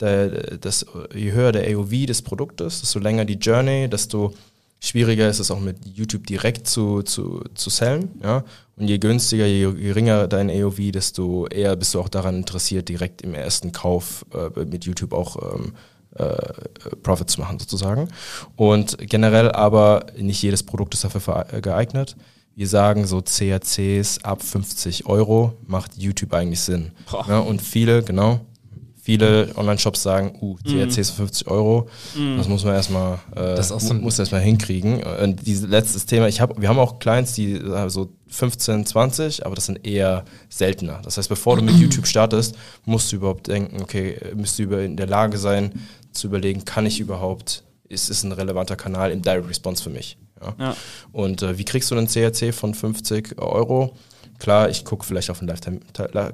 der, das, je höher der AOV des Produktes, desto länger die Journey, desto schwieriger ist es auch mit YouTube direkt zu, zu, zu sellen. Ja? Und je günstiger, je geringer dein AOV, desto eher bist du auch daran interessiert, direkt im ersten Kauf äh, mit YouTube auch ähm, äh, Profits machen sozusagen. Und generell aber nicht jedes Produkt ist dafür geeignet. Wir sagen so CACs ab 50 Euro macht YouTube eigentlich Sinn. Ja, und viele, genau, viele Online-Shops sagen, uh, CACs mhm. 50 Euro. Mhm. Das muss man erstmal, äh, das so muss erstmal hinkriegen. Und dieses letztes Thema, ich hab, wir haben auch Clients, die äh, so 15, 20, aber das sind eher seltener. Das heißt, bevor du mit <clears throat> YouTube startest, musst du überhaupt denken, okay, müsst du in der Lage sein, zu überlegen, kann ich überhaupt, ist es ein relevanter Kanal im Direct Response für mich? Ja. ja. Und äh, wie kriegst du einen CRC von 50 Euro? Klar, ich gucke vielleicht auf den Lifetime,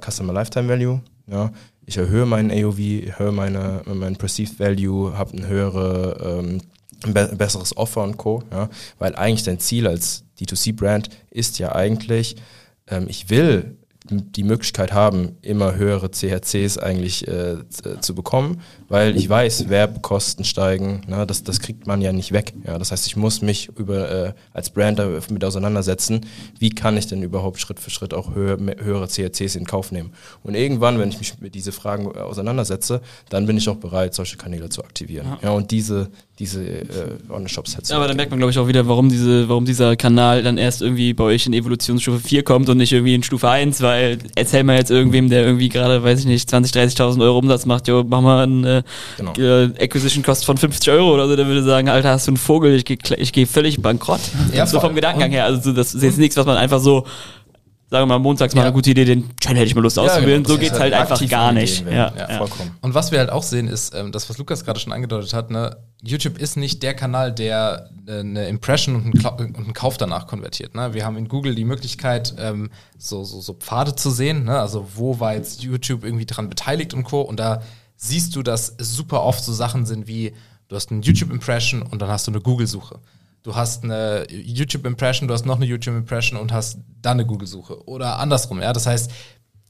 Customer Lifetime Value. Ja. Ich erhöhe meinen AOV, erhöhe meine, meinen Perceived Value, habe ein höhere, ähm, ein besseres Offer und Co. Ja. Weil eigentlich dein Ziel als D2C-Brand ist ja eigentlich, ähm, ich will die Möglichkeit haben, immer höhere CHCs eigentlich äh, zu bekommen, weil ich weiß, Werbekosten steigen, ne, das, das kriegt man ja nicht weg. Ja, das heißt, ich muss mich über, äh, als Brand damit auseinandersetzen, wie kann ich denn überhaupt Schritt für Schritt auch höher, höhere CHCs in Kauf nehmen. Und irgendwann, wenn ich mich mit diesen Fragen auseinandersetze, dann bin ich auch bereit, solche Kanäle zu aktivieren. Ja, ja und diese, diese äh, Online-Shop-Sets. Ja, aber dann merkt man, glaube ich, auch wieder, warum, diese, warum dieser Kanal dann erst irgendwie bei euch in Evolutionsstufe 4 kommt und nicht irgendwie in Stufe 1, weil erzähl mal jetzt irgendwem, der irgendwie gerade, weiß ich nicht, 20, 30.000 Euro Umsatz macht, jo, mach mal einen äh, genau. äh, Acquisition Cost von 50 Euro oder so, der würde sagen, Alter, hast du einen Vogel, ich gehe ich geh völlig bankrott. Ja, so vom Gedankengang her. Also das ist jetzt nichts, was man einfach so sagen wir mal, montags mal ja. eine gute Idee, den Channel hätte ich mal Lust auszuwählen. Genau. So geht's halt, halt einfach gar nicht. Ja, ja, vollkommen. Und was wir halt auch sehen, ist, ähm, das, was Lukas gerade schon angedeutet hat, ne, YouTube ist nicht der Kanal, der äh, eine Impression und einen, und einen, Kauf danach konvertiert. Ne? Wir haben in Google die Möglichkeit, ähm, so, so, so Pfade zu sehen. Ne? Also wo war jetzt YouTube irgendwie dran beteiligt und Co. Und da siehst du, dass super oft so Sachen sind wie, du hast eine YouTube-Impression und dann hast du eine Google-Suche du hast eine YouTube-Impression, du hast noch eine YouTube-Impression und hast dann eine Google-Suche. Oder andersrum, ja. Das heißt,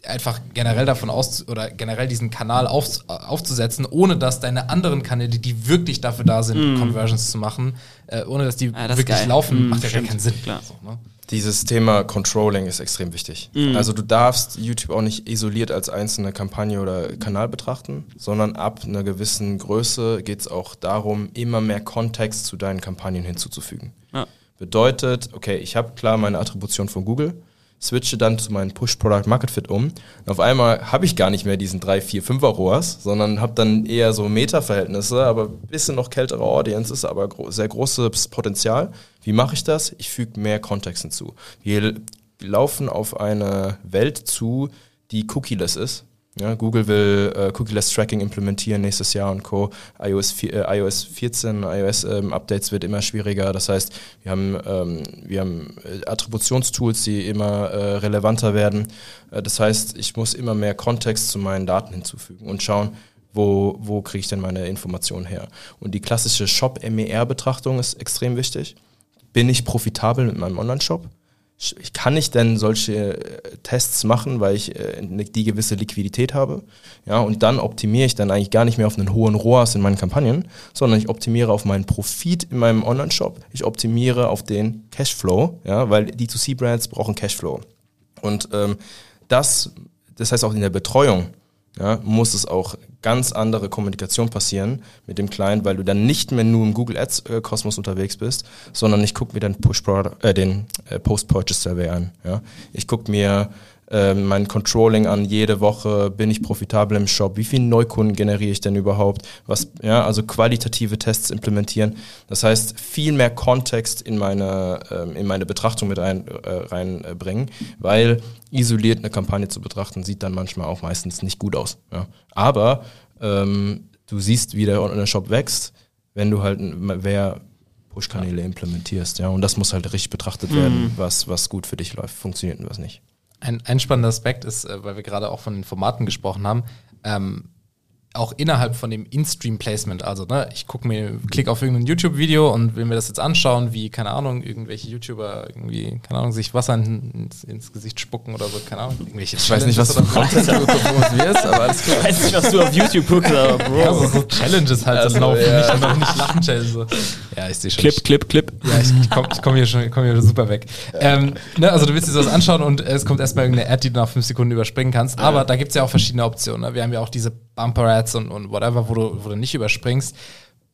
einfach generell davon aus oder generell diesen Kanal auf, aufzusetzen, ohne dass deine anderen Kanäle, die wirklich dafür da sind, Mm. Conversions zu machen, äh, ohne dass die Ah, das wirklich laufen, Mm, macht ja gar keinen Sinn. Klar. So, ne? Dieses Thema Controlling ist extrem wichtig. Also du darfst YouTube auch nicht isoliert als einzelne Kampagne oder Kanal betrachten, sondern ab einer gewissen Größe geht es auch darum, immer mehr Kontext zu deinen Kampagnen hinzuzufügen. Ja. Bedeutet, okay, ich habe klar meine Attribution von Google, switche dann zu meinem Push-Product-Market-Fit um. Und auf einmal habe ich gar nicht mehr diesen 3, 4, 5er ROAS, sondern habe dann eher so Meta-Verhältnisse, aber ein bisschen noch kältere Audiences, aber gro sehr großes Potenzial. Wie mache ich das? Ich füge mehr Kontext hinzu. Wir laufen auf eine Welt zu, die cookieless ist. Ja, Google will äh, Cookie-less Tracking implementieren nächstes Jahr und Co. iOS, 4, äh, iOS 14, iOS ähm, wird immer schwieriger. Das heißt, wir haben, ähm, wir haben äh, Attributionstools, die immer äh, relevanter werden. Äh, das heißt, ich muss immer mehr Kontext zu meinen Daten hinzufügen und schauen, wo, wo kriege ich denn meine Informationen her. Und die klassische Shop-MER-Betrachtung ist extrem wichtig. Bin ich profitabel mit meinem Online-Shop? Kann ich denn solche äh, Tests machen, weil ich äh, ne- die gewisse Liquidität habe? Ja, und dann optimiere ich dann eigentlich gar nicht mehr auf einen hohen ROAS in meinen Kampagnen, sondern ich optimiere auf meinen Profit in meinem Online-Shop. Ich optimiere auf den Cashflow, ja, weil D2C-Brands brauchen Cashflow. Und ähm, das, das heißt auch in der Betreuung, ja, muss es auch ganz andere Kommunikation passieren mit dem Client, weil du dann nicht mehr nur im Google Ads äh, Kosmos unterwegs bist, sondern ich gucke mir dann Push äh, den äh, Post Purchase Survey an. Ja. Ich gucke mir mein Controlling an jede Woche, bin ich profitabel im Shop, wie viele Neukunden generiere ich denn überhaupt, was, ja, also qualitative Tests implementieren. Das heißt, viel mehr Kontext in meine, ähm, in meine Betrachtung mit rein, äh, reinbringen, weil isoliert eine Kampagne zu betrachten, sieht dann manchmal auch meistens nicht gut aus. Ja. Aber ähm, du siehst, wie der Online-Shop wächst, wenn du halt wer Push-Kanäle implementierst, ja. Und das muss halt richtig betrachtet werden, was, was gut für dich läuft, funktioniert und was nicht. Ein, ein spannender Aspekt ist, äh, weil wir gerade auch von den Formaten gesprochen haben, ähm, auch innerhalb von dem In-Stream-Placement, also ne, ich gucke mir, klicke auf irgendein YouTube-Video und will mir das jetzt anschauen, wie, keine Ahnung, irgendwelche YouTuber irgendwie, keine Ahnung, sich Wasser in, ins, ins Gesicht spucken oder so, keine Ahnung, irgendwelche Ich weiß nicht, was Challenges du provozierst, <laughs> aber alles klar. Ich weiß nicht, was du auf YouTube guckst, aber Bro. oder- also so Challenges halt Also, so laufen, ja. nicht, noch nicht lachen Challenge so. Ja, ich sehe schon. Clip, Clip, Clip. Ja, ich, ich komme ich komm hier schon komm hier super weg. Ähm, ne, also du willst dir sowas anschauen und es kommt erstmal irgendeine Ad, die du nach fünf Sekunden überspringen kannst. Aber da gibt es ja auch verschiedene Optionen. Ne? Wir haben ja auch diese Bumper-Ads und, und whatever, wo du, wo du nicht überspringst.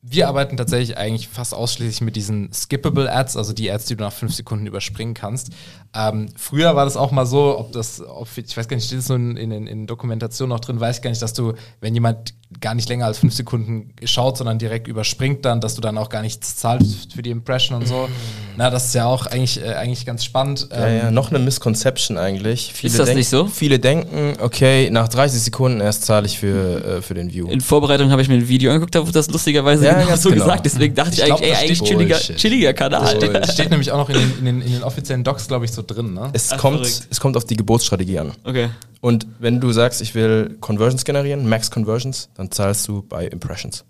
Wir arbeiten tatsächlich eigentlich fast ausschließlich mit diesen Skippable Ads, also die Ads, die du nach fünf Sekunden überspringen kannst. Ähm, früher war das auch mal so, ob das, ob, ich weiß gar nicht, steht es nur in, in, in, in Dokumentationen noch drin, weiß ich gar nicht, dass du, wenn jemand gar nicht länger als fünf Sekunden schaut, sondern direkt überspringt dann, dass du dann auch gar nichts zahlst für die Impression und so. Na, das ist ja auch eigentlich, äh, eigentlich ganz spannend. Ja, ja, noch eine Misconception eigentlich. Viele Ist das denk- nicht so? Viele denken, okay, nach 30 Sekunden erst zahle ich für, äh, für den View. In Vorbereitung habe ich mir ein Video angeguckt, da wurde das lustigerweise Ja, genau ganz so genau. gesagt. Deswegen dachte ich, Ich glaub, eigentlich, ey, das eigentlich steht- chilliger, Bullshit. chilliger Kanal. Steht, steht nämlich auch noch in den, in den, in den offiziellen Docs, glaube ich, so drin, ne? Es, Ach, kommt, verrückt. es kommt auf die Geburtsstrategie an. Okay. Und wenn du sagst, ich will Conversions generieren, Max Conversions, dann zahlst du bei Impressions.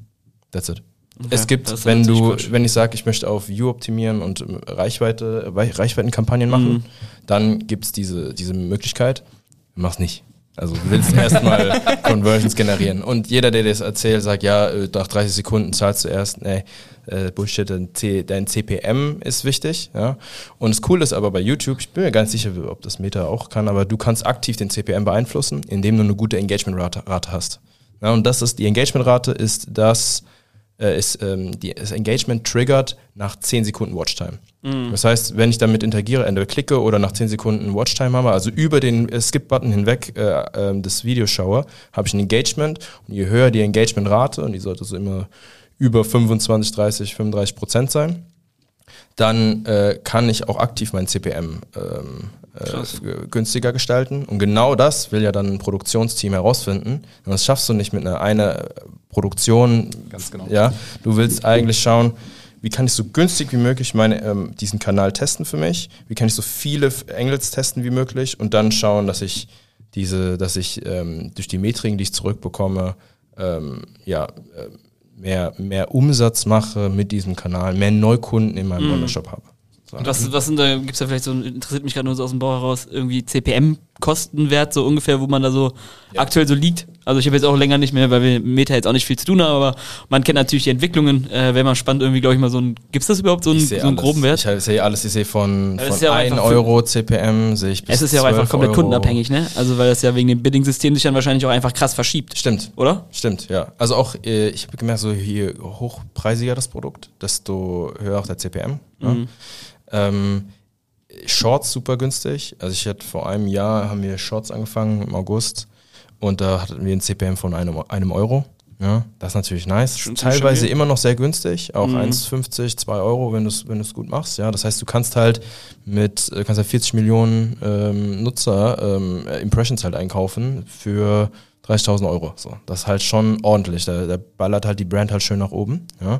That's it. es das gibt, ist wenn du, Bullshit. wenn ich sage, ich möchte auf View optimieren und ähm, Reichweite, Reich- Reichweitenkampagnen machen, Mhm. dann gibt es diese, diese Möglichkeit. Mach's nicht. Also du willst <laughs> erstmal Conversions generieren. Und jeder, der das erzählt, sagt, ja, äh, nach 30 Sekunden zahlst du erst, nee, äh, Bullshit, dein, C, dein CPM ist wichtig. Ja? Und das Coole ist aber bei YouTube, ich bin mir ganz sicher, ob das Meta auch kann, aber du kannst aktiv den CPM beeinflussen, indem du eine gute Engagement-Rate Rate hast. Ja, und das ist, die Engagement-Rate ist das, äh, ist, ähm, die, das Engagement triggert nach 10 Sekunden Watchtime. Das heißt, wenn ich damit interagiere, entweder klicke oder nach 10 Sekunden Watchtime habe, also über den äh, Skip-Button hinweg äh, ähm, das Video schaue, habe ich ein Engagement und je höher die Engagement-Rate, und die sollte so immer über 25, 30, 35 Prozent sein, dann äh, kann ich auch aktiv mein CPM ähm, äh, günstiger gestalten. Und genau das will ja dann ein Produktionsteam herausfinden. Und das schaffst du nicht mit einer eine Produktion. Ganz genau. Ja, du willst eigentlich schauen, wie kann ich so günstig wie möglich meine, ähm, diesen Kanal testen für mich? Wie kann ich so viele Angles testen wie möglich? Und dann schauen, dass ich diese, dass ich ähm, durch die Metriken, die ich zurückbekomme, ähm, ja, äh, mehr, mehr Umsatz mache mit diesem Kanal, mehr Neukunden in meinem Online-Shop habe. Und was, was sind da, gibt's da vielleicht so, interessiert mich gerade nur so aus dem Bauch heraus, irgendwie CPM-Kostenwert, so ungefähr, wo man da so aktuell so liegt? Also ich habe jetzt auch länger nicht mehr, weil wir Meta jetzt auch nicht viel zu tun haben, aber man kennt natürlich die Entwicklungen. Äh, Wäre mal spannend, irgendwie, glaube ich, mal so ein, gibt's das überhaupt so einen, so einen groben Wert? Ich sehe alles, ich sehe von, von ja auch 1 einfach für- Euro CPM, sehe ich bis es ist ja auch einfach 12 komplett Euro. kundenabhängig, ne? Also weil das ja wegen dem Bidding-System sich dann wahrscheinlich auch einfach krass verschiebt. Stimmt. Oder? Stimmt, ja. Also auch, äh, ich habe gemerkt, so je hochpreisiger das Produkt, desto höher auch der CPM. Mhm. Ne? Ähm, Shorts super günstig. Also ich hatte vor einem Jahr haben wir Shorts angefangen im August und da hatten wir ein CPM von einem, einem Euro. Ja, das ist natürlich nice. Ziemlich Teilweise immer noch sehr günstig, auch Mhm. 1,50, 2 Euro, wenn du es wenn du's gut machst. Ja, das heißt, du kannst halt mit äh, kannst halt 40 Millionen ähm, Nutzer ähm, äh, Impressions halt einkaufen für 30.000 Euro. So, das ist halt schon ordentlich. Da, da ballert halt die Brand halt schön nach oben. Ja.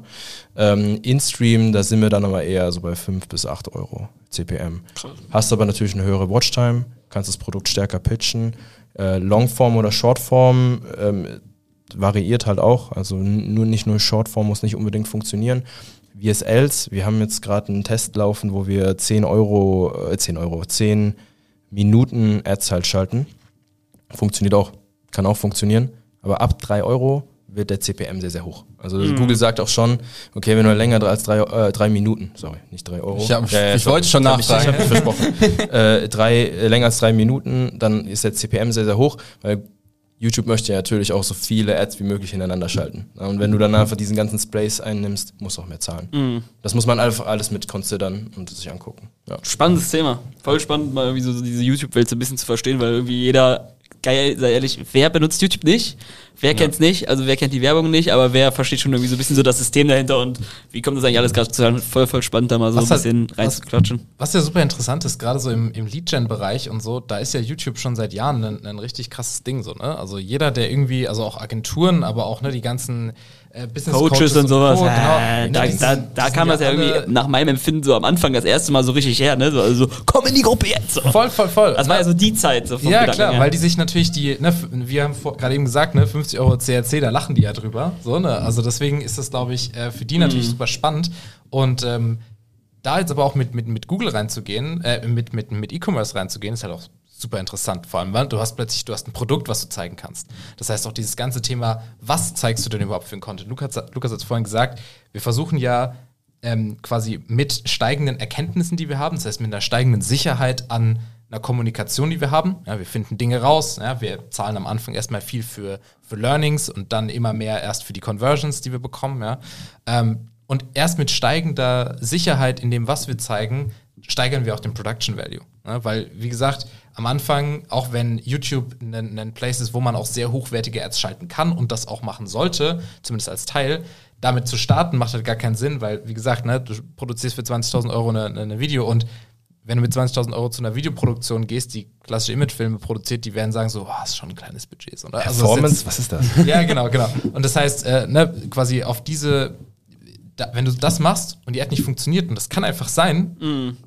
Ähm, In-Stream, da sind wir dann aber eher so bei 5 bis 8 Euro CPM. Hast aber natürlich eine höhere Watchtime, kannst das Produkt stärker pitchen. Äh, Longform oder Shortform ähm, variiert halt auch. Also nur nicht nur Shortform muss nicht unbedingt funktionieren. VSLs, wir haben jetzt gerade einen Test laufen, wo wir 10 Euro, äh, 10 Euro, 10 Minuten Ads halt schalten. Funktioniert auch, kann auch funktionieren. Aber ab 3 Euro wird der CPM sehr, sehr hoch. Also Google sagt auch schon, okay, wenn du länger als drei, äh, drei Minuten, sorry, nicht drei Euro. Ich hab- Ja, ja, ich sorry. wollte schon Ich hab nachfragen. Ich habe mich versprochen. <laughs> äh, drei, äh, länger als drei Minuten, dann ist der CPM sehr, sehr hoch, weil YouTube möchte ja natürlich auch so viele Ads wie möglich hintereinander schalten. Und wenn du dann einfach diesen ganzen Sprays einnimmst, musst du auch mehr zahlen. Das muss man einfach alles mit considern und sich angucken. Ja. Spannendes Thema. Voll spannend, mal irgendwie so diese YouTube-Welt so ein bisschen zu verstehen, weil irgendwie jeder, geil, sei ehrlich, wer benutzt YouTube nicht? Wer kennt's nicht? Also wer kennt die Werbung nicht, aber wer versteht schon irgendwie so ein bisschen so das System dahinter und wie kommt das eigentlich alles gerade zusammen? Voll, voll spannend, da mal so Was ein bisschen was- reinzuklatschen. Was ja super interessant ist, gerade so im, im Lead-Gen-Bereich und so, da ist ja YouTube schon seit Jahren ein, ein richtig krasses Ding so, ne? Also jeder, der irgendwie, also auch Agenturen, aber auch ne, die ganzen äh, Business Coaches und sowas. Co, äh, genau. da, Die da, da kam das ja irgendwie nach meinem Empfinden so am Anfang das erste Mal so richtig her, ne? So, also komm in die Gruppe jetzt. So. Voll, voll, voll. Das war ja so die Zeit. So vom Ja, Gedanken klar, her. weil die sich natürlich die, ne, wir haben gerade eben gesagt, ne, 50 Euro CRC, da lachen die ja drüber. So, ne? Also deswegen ist das, glaube ich, äh, für die natürlich super spannend. Und ähm, da jetzt aber auch mit, mit, mit Google reinzugehen, äh, mit, mit, mit E-Commerce reinzugehen, ist halt auch super interessant. Vor allem, weil du hast plötzlich, du hast ein Produkt, was du zeigen kannst. Das heißt auch dieses ganze Thema, was zeigst du denn überhaupt für einen Content? Lukas, hat- Lukas hat es vorhin gesagt, wir versuchen ja ähm, quasi mit steigenden Erkenntnissen, die wir haben, das heißt mit einer steigenden Sicherheit an einer Kommunikation, die wir haben. Ja, wir finden Dinge raus, ja, wir zahlen am Anfang erstmal viel für, für Learnings und dann immer mehr erst für die Conversions, die wir bekommen. Ja. Ähm, und erst mit steigender Sicherheit in dem, was wir zeigen, steigern wir auch den Production Value. Ne? Weil, wie gesagt, am Anfang, auch wenn YouTube ein, ein Place ist, wo man auch sehr hochwertige Ads schalten kann und das auch machen sollte, zumindest als Teil, damit zu starten macht halt gar keinen Sinn, weil, wie gesagt, ne, du produzierst für 20.000 Euro eine, eine Video und wenn du mit 20.000 Euro zu einer Videoproduktion gehst, die klassische Imagefilme produziert, die werden sagen so, oh, das ist schon ein kleines Budget. So, ne? Also das ist Performance, jetzt- was ist das? <laughs> ja, genau, genau. Und das heißt, äh, ne, quasi auf diese, da, wenn du das machst und die Ad nicht funktioniert, und das kann einfach sein, <laughs>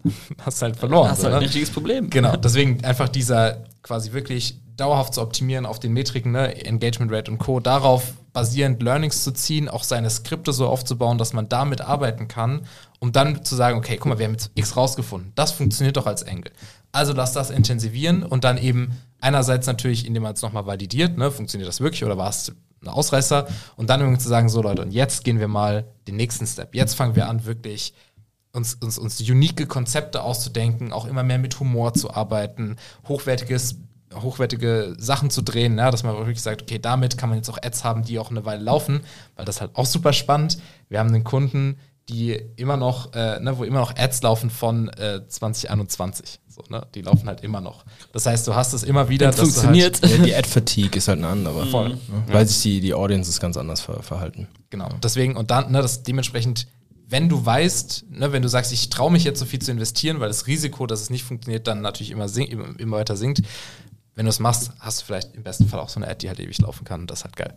hast du halt verloren. hast so, halt ein ne? richtiges Problem. Genau, <laughs> deswegen einfach dieser quasi wirklich dauerhaft zu optimieren auf den Metriken, ne, Engagement Rate und Co., darauf basierend Learnings zu ziehen, auch seine Skripte so aufzubauen, dass man damit arbeiten kann, um dann zu sagen, okay, guck mal, wir haben jetzt X rausgefunden. Das funktioniert doch als Engel. Also lass das intensivieren und dann eben einerseits natürlich, indem man es nochmal validiert, ne, funktioniert das wirklich oder war es ein Ausreißer? Und dann irgendwie zu sagen, so Leute, und jetzt gehen wir mal den nächsten Step. Jetzt fangen wir an, wirklich uns, uns, uns unique Konzepte auszudenken, auch immer mehr mit Humor zu arbeiten, hochwertiges, hochwertige Sachen zu drehen, ja, dass man wirklich sagt, okay, damit kann man jetzt auch Ads haben, die auch eine Weile laufen, weil das halt auch super spannend. Wir haben einen Kunden, die immer noch, äh, ne, wo immer noch Ads laufen von äh, 2021. So, ne? Die laufen halt immer noch. Das heißt, du hast es immer wieder. Dass du funktioniert. Halt, <laughs> Ja, die <laughs> Ad-Fatigue ist halt eine andere. Voll. Ne? Weil sich die, die Audiences ganz anders ver verhalten. Genau. Deswegen, und dann, ne, das dementsprechend, wenn du weißt, ne, wenn du sagst, ich traue mich jetzt so viel zu investieren, weil das Risiko, dass es nicht funktioniert, dann natürlich immer, sink, immer, immer weiter sinkt. Wenn du es machst, hast du vielleicht im besten Fall auch so eine Ad, die halt ewig laufen kann. Und das ist halt geil.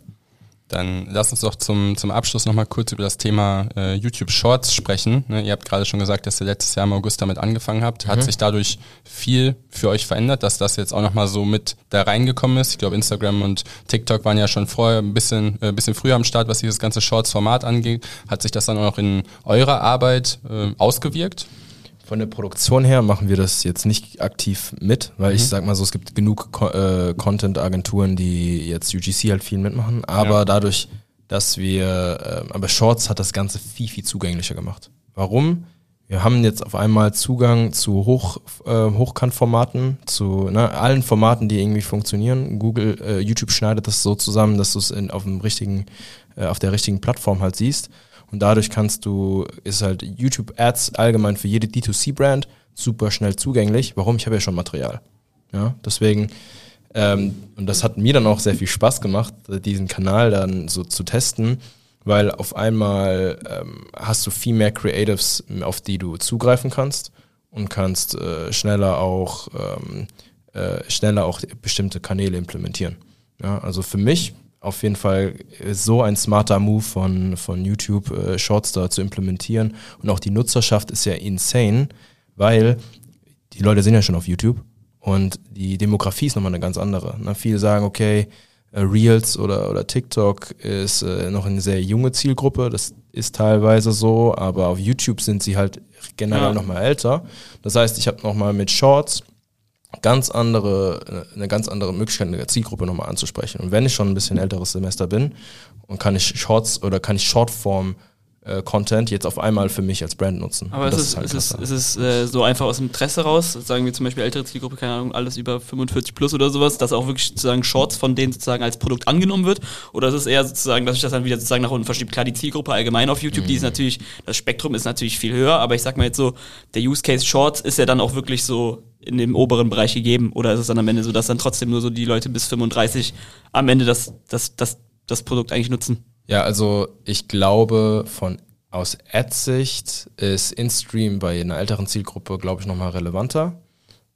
Dann lass uns doch zum, zum Abschluss nochmal kurz über das Thema äh, YouTube Shorts sprechen. Ne, ihr habt gerade schon gesagt, dass ihr letztes Jahr im August damit angefangen habt. Hat sich dadurch viel für euch verändert, dass das jetzt auch nochmal so mit da reingekommen ist? Ich glaube, Instagram und TikTok waren ja schon vorher ein bisschen, äh, bisschen früher am Start, was dieses ganze Shorts-Format angeht. Hat sich das dann auch noch in eurer Arbeit äh, ausgewirkt? Von der Produktion her machen wir das jetzt nicht aktiv mit, weil ich sag mal so, es gibt genug Co äh, Content-Agenturen, die jetzt UGC halt viel mitmachen, aber Ja. dadurch, dass wir, äh, aber Shorts hat das Ganze viel, viel zugänglicher gemacht. Warum? Wir haben jetzt auf einmal Zugang zu Hoch, äh, Hochkantformaten, zu ne, allen Formaten, die irgendwie funktionieren. Google, äh, YouTube schneidet das so zusammen, dass du es auf dem richtigen, äh, auf der richtigen Plattform halt siehst. Und dadurch kannst du, ist halt YouTube Ads allgemein für jede D2C-Brand super schnell zugänglich. Warum? Ich habe ja schon Material. Ja, deswegen, ähm, und das hat mir dann auch sehr viel Spaß gemacht, diesen Kanal dann so zu testen, weil auf einmal ähm, hast du viel mehr Creatives, auf die du zugreifen kannst und kannst äh, schneller auch ähm, äh, schneller auch bestimmte Kanäle implementieren. Ja, also für mich auf jeden Fall so ein smarter Move von, von YouTube äh, Shorts da zu implementieren und auch die Nutzerschaft ist ja insane, weil die Leute sind ja schon auf YouTube und die Demografie ist nochmal eine ganz andere. Ne? Viele sagen, okay, äh, Reels oder, oder TikTok ist äh, noch eine sehr junge Zielgruppe, das ist teilweise so, aber auf YouTube sind sie halt generell Ja. nochmal älter. Das heißt, ich habe nochmal mit Shorts ganz andere, eine ganz andere Möglichkeit, eine Zielgruppe nochmal anzusprechen. Und wenn ich schon ein bisschen älteres Semester bin und kann ich Shorts oder kann ich Shortform äh, Content jetzt auf einmal für mich als Brand nutzen. Aber es ist, halt es ist, es ist äh, so einfach aus dem Interesse raus, sagen wir zum Beispiel ältere Zielgruppe, keine Ahnung, alles über 45 plus oder sowas, dass auch wirklich sozusagen Shorts von denen sozusagen als Produkt angenommen wird? Oder ist es eher sozusagen, dass sich das dann wieder sozusagen nach unten verschiebt? Klar, die Zielgruppe allgemein auf YouTube, die Mhm. ist natürlich, das Spektrum ist natürlich viel höher, aber ich sag mal jetzt so, der Use Case Shorts ist ja dann auch wirklich so in dem oberen Bereich gegeben. Oder ist es dann am Ende so, dass dann trotzdem nur so die Leute bis 35 am Ende das, das, das, das Produkt eigentlich nutzen? Ja, also ich glaube, von aus Ad-Sicht ist InStream bei einer älteren Zielgruppe, glaube ich, nochmal relevanter.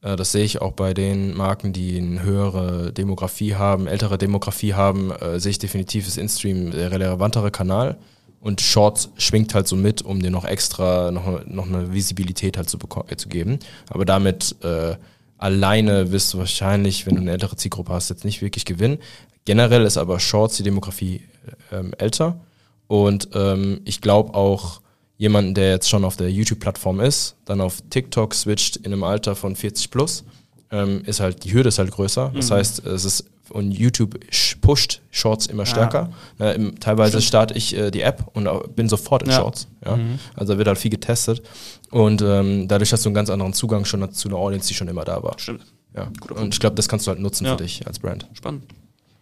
Äh, Das sehe ich auch bei den Marken, die eine höhere Demografie haben, ältere Demografie haben, äh, sehe ich definitiv ist InStream der relevantere Kanal. Und Shorts schwingt halt so mit, um dir noch extra, noch, noch eine Visibilität halt zu, äh, zu geben. Aber damit äh, alleine wirst du wahrscheinlich, wenn du eine ältere Zielgruppe hast, jetzt nicht wirklich gewinnen. Generell ist aber Shorts die Demografie ähm, älter. Und ähm, ich glaube auch, jemanden, der jetzt schon auf der YouTube-Plattform ist, dann auf TikTok switcht in einem Alter von 40 plus, ähm, ist halt, die Hürde ist halt größer. Das heißt, es ist, und YouTube pusht Shorts immer stärker. Äh, im, teilweise starte ich äh, die App und bin sofort in Ja. Shorts. Ja? Also da wird halt viel getestet. Und ähm, dadurch hast du einen ganz anderen Zugang schon zu einer Audience, die schon immer da war. Stimmt. Ja. Und ich glaube, das kannst du halt nutzen Ja. für dich als Brand. Spannend.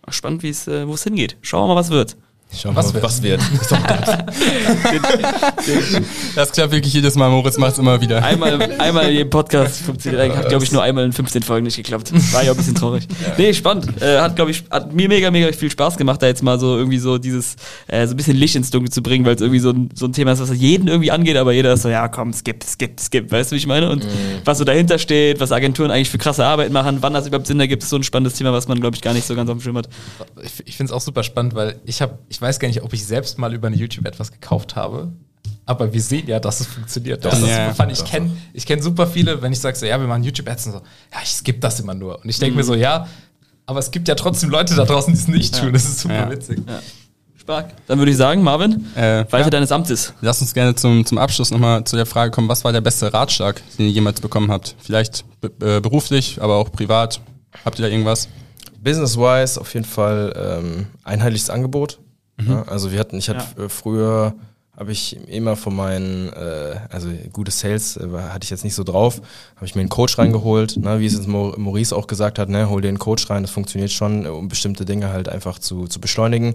Spannend, wie es, äh, wo es hingeht. Schauen wir mal, was wird. Schauen Was wir wird? mal, was wird. <laughs> <laughs> Das klappt wirklich jedes Mal. Moritz macht es immer wieder. Einmal, einmal in jedem Podcast funktioniert. Hat, glaube ich, nur einmal in 15 Folgen nicht geklappt. War ja auch ein bisschen traurig. Nee, spannend. Äh, hat, glaube ich, hat mir mega, mega viel Spaß gemacht, da jetzt mal so irgendwie so dieses, äh, so ein bisschen Licht ins Dunkel zu bringen, weil es irgendwie so ein, so ein Thema ist, was jeden irgendwie angeht, aber jeder ist so, ja, komm, skip, skip, skip. Weißt du, wie ich meine? Und was so dahinter steht, was Agenturen eigentlich für krasse Arbeit machen, wann das überhaupt Sinn ergibt, ist so ein spannendes Thema, was man, glaube ich, gar nicht so ganz auf dem Schirm hat. Ich, ich finde es auch super spannend, weil ich habe, ich weiß gar nicht, ob ich selbst mal über eine YouTube etwas gekauft habe. Aber wir sehen ja, dass es funktioniert. Das ist Ja. super fun. Ich kenne ich kenn super viele, wenn ich sage so, ja, wir machen YouTube-Ads und so, ja, ich skippe das immer nur. Und ich denke mir so, ja, aber es gibt ja trotzdem Leute da draußen, die es nicht tun. Das ist super Ja. witzig. Stark. Dann würde ich sagen, Marvin, Äh, Walter ja. deines Amtes. Lass uns gerne zum, zum Abschluss nochmal zu der Frage kommen, was war der beste Ratschlag, den ihr jemals bekommen habt? Vielleicht be äh, beruflich, aber auch privat. Habt ihr da irgendwas? Business-wise auf jeden Fall ähm, einheitliches Angebot. Ja, also wir hatten, ich hatte äh, früher habe ich immer von meinen, äh, also gute Sales äh, hatte ich jetzt nicht so drauf, habe ich mir einen Coach reingeholt, ne, wie es jetzt Mo- Maurice auch gesagt hat, ne, hol dir einen Coach rein, das funktioniert schon, äh, um bestimmte Dinge halt einfach zu, zu beschleunigen.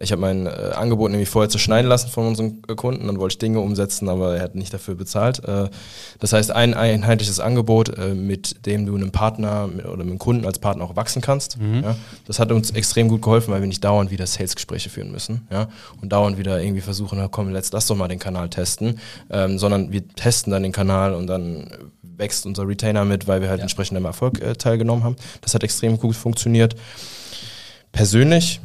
Ich habe mein äh, Angebot nämlich vorher zu schneiden lassen von unseren äh, Kunden, dann wollte ich Dinge umsetzen, aber er hat nicht dafür bezahlt. Äh, das heißt, ein einheitliches Angebot, äh, mit dem du einem Partner mit, oder mit einem Kunden als Partner auch wachsen kannst. Ja, das hat uns extrem gut geholfen, weil wir nicht dauernd wieder Sales-Gespräche führen müssen ja, und dauernd wieder irgendwie versuchen, na komm, let's lass doch mal den Kanal testen, ähm, sondern wir testen dann den Kanal und dann wächst unser Retainer mit, weil wir halt entsprechend am Erfolg äh, teilgenommen haben. Das hat extrem gut funktioniert. Persönlich,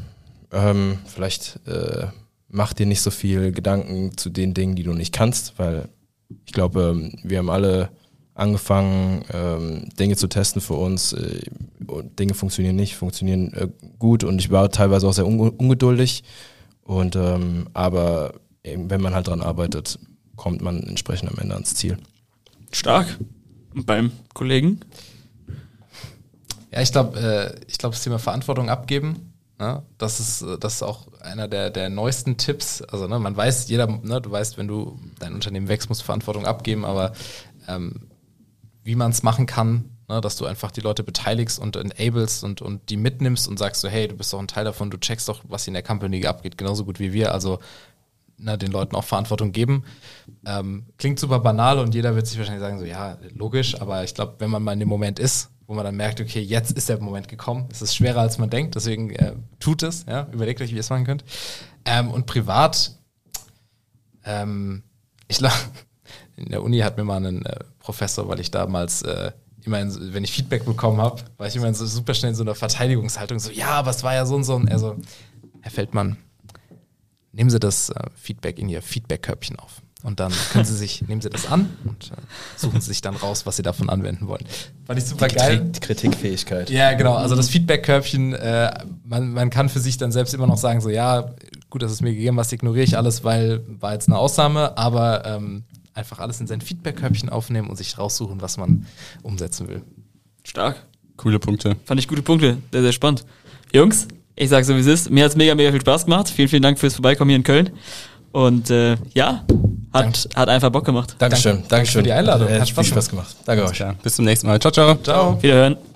ähm, vielleicht äh, mach dir nicht so viel Gedanken zu den Dingen, die du nicht kannst, weil ich glaube, ähm, wir haben alle angefangen, ähm, Dinge zu testen für uns. Äh, und Dinge funktionieren nicht, funktionieren äh, gut und ich war teilweise auch sehr unge ungeduldig. Und ähm, aber eben, wenn man halt dran arbeitet, kommt man entsprechend am Ende ans Ziel. Stark. Und beim Kollegen? Ja, ich glaube, äh, ich glaube, das Thema Verantwortung abgeben, ne? das ist, äh, das ist auch einer der, der neuesten Tipps. Also, ne, man weiß, jeder, ne, du weißt, wenn du dein Unternehmen wächst, musst du Verantwortung abgeben, aber ähm, wie man es machen kann, ne, dass du einfach die Leute beteiligst und enables und, und die mitnimmst und sagst so, hey, du bist doch ein Teil davon, du checkst doch, was in der Company abgeht, genauso gut wie wir. Also ne, den Leuten auch Verantwortung geben. Ähm, klingt super banal und jeder wird sich wahrscheinlich sagen, so ja, logisch, aber ich glaube, wenn man mal in dem Moment ist, wo man dann merkt, okay, jetzt ist der Moment gekommen, es ist schwerer als man denkt, deswegen äh, tut es, ja, überlegt euch, wie ihr es machen könnt. Ähm, und privat, ähm, ich glaube, <laughs> in der Uni hat mir mal ein äh, Professor, weil ich damals äh, immer, in, wenn ich Feedback bekommen habe, war ich immer so super schnell in so einer Verteidigungshaltung, so, ja, aber es war ja so und so. Und er so, Herr Feldmann, nehmen Sie das äh, Feedback in Ihr Feedback-Körbchen auf. Und dann können Sie sich, <laughs> nehmen Sie das an und äh, suchen Sie sich dann raus, was Sie davon anwenden wollen. Fand ich super die geil. Die Kritikfähigkeit. Ja, genau. Also das Feedback-Körbchen, äh, man, man kann für sich dann selbst immer noch sagen, so ja, gut, dass es mir gegeben was ignoriere ich alles, weil war jetzt eine Ausnahme, aber ähm, einfach alles in sein Feedback-Körbchen aufnehmen und sich raussuchen, was man umsetzen will. Stark. Coole Punkte. Fand ich gute Punkte. Sehr, sehr spannend. Jungs, ich sage so wie es ist. Mir hat es mega, mega viel Spaß gemacht. Vielen, vielen Dank fürs Vorbeikommen hier in Köln. Und äh, ja, hat, hat einfach Bock gemacht. Dankeschön. Dankeschön. Danke für die Einladung. Hat, hat Spaß, viel Spaß gemacht. Danke euch. Bis zum nächsten Mal. Ciao, ciao. Ciao. Wiederhören.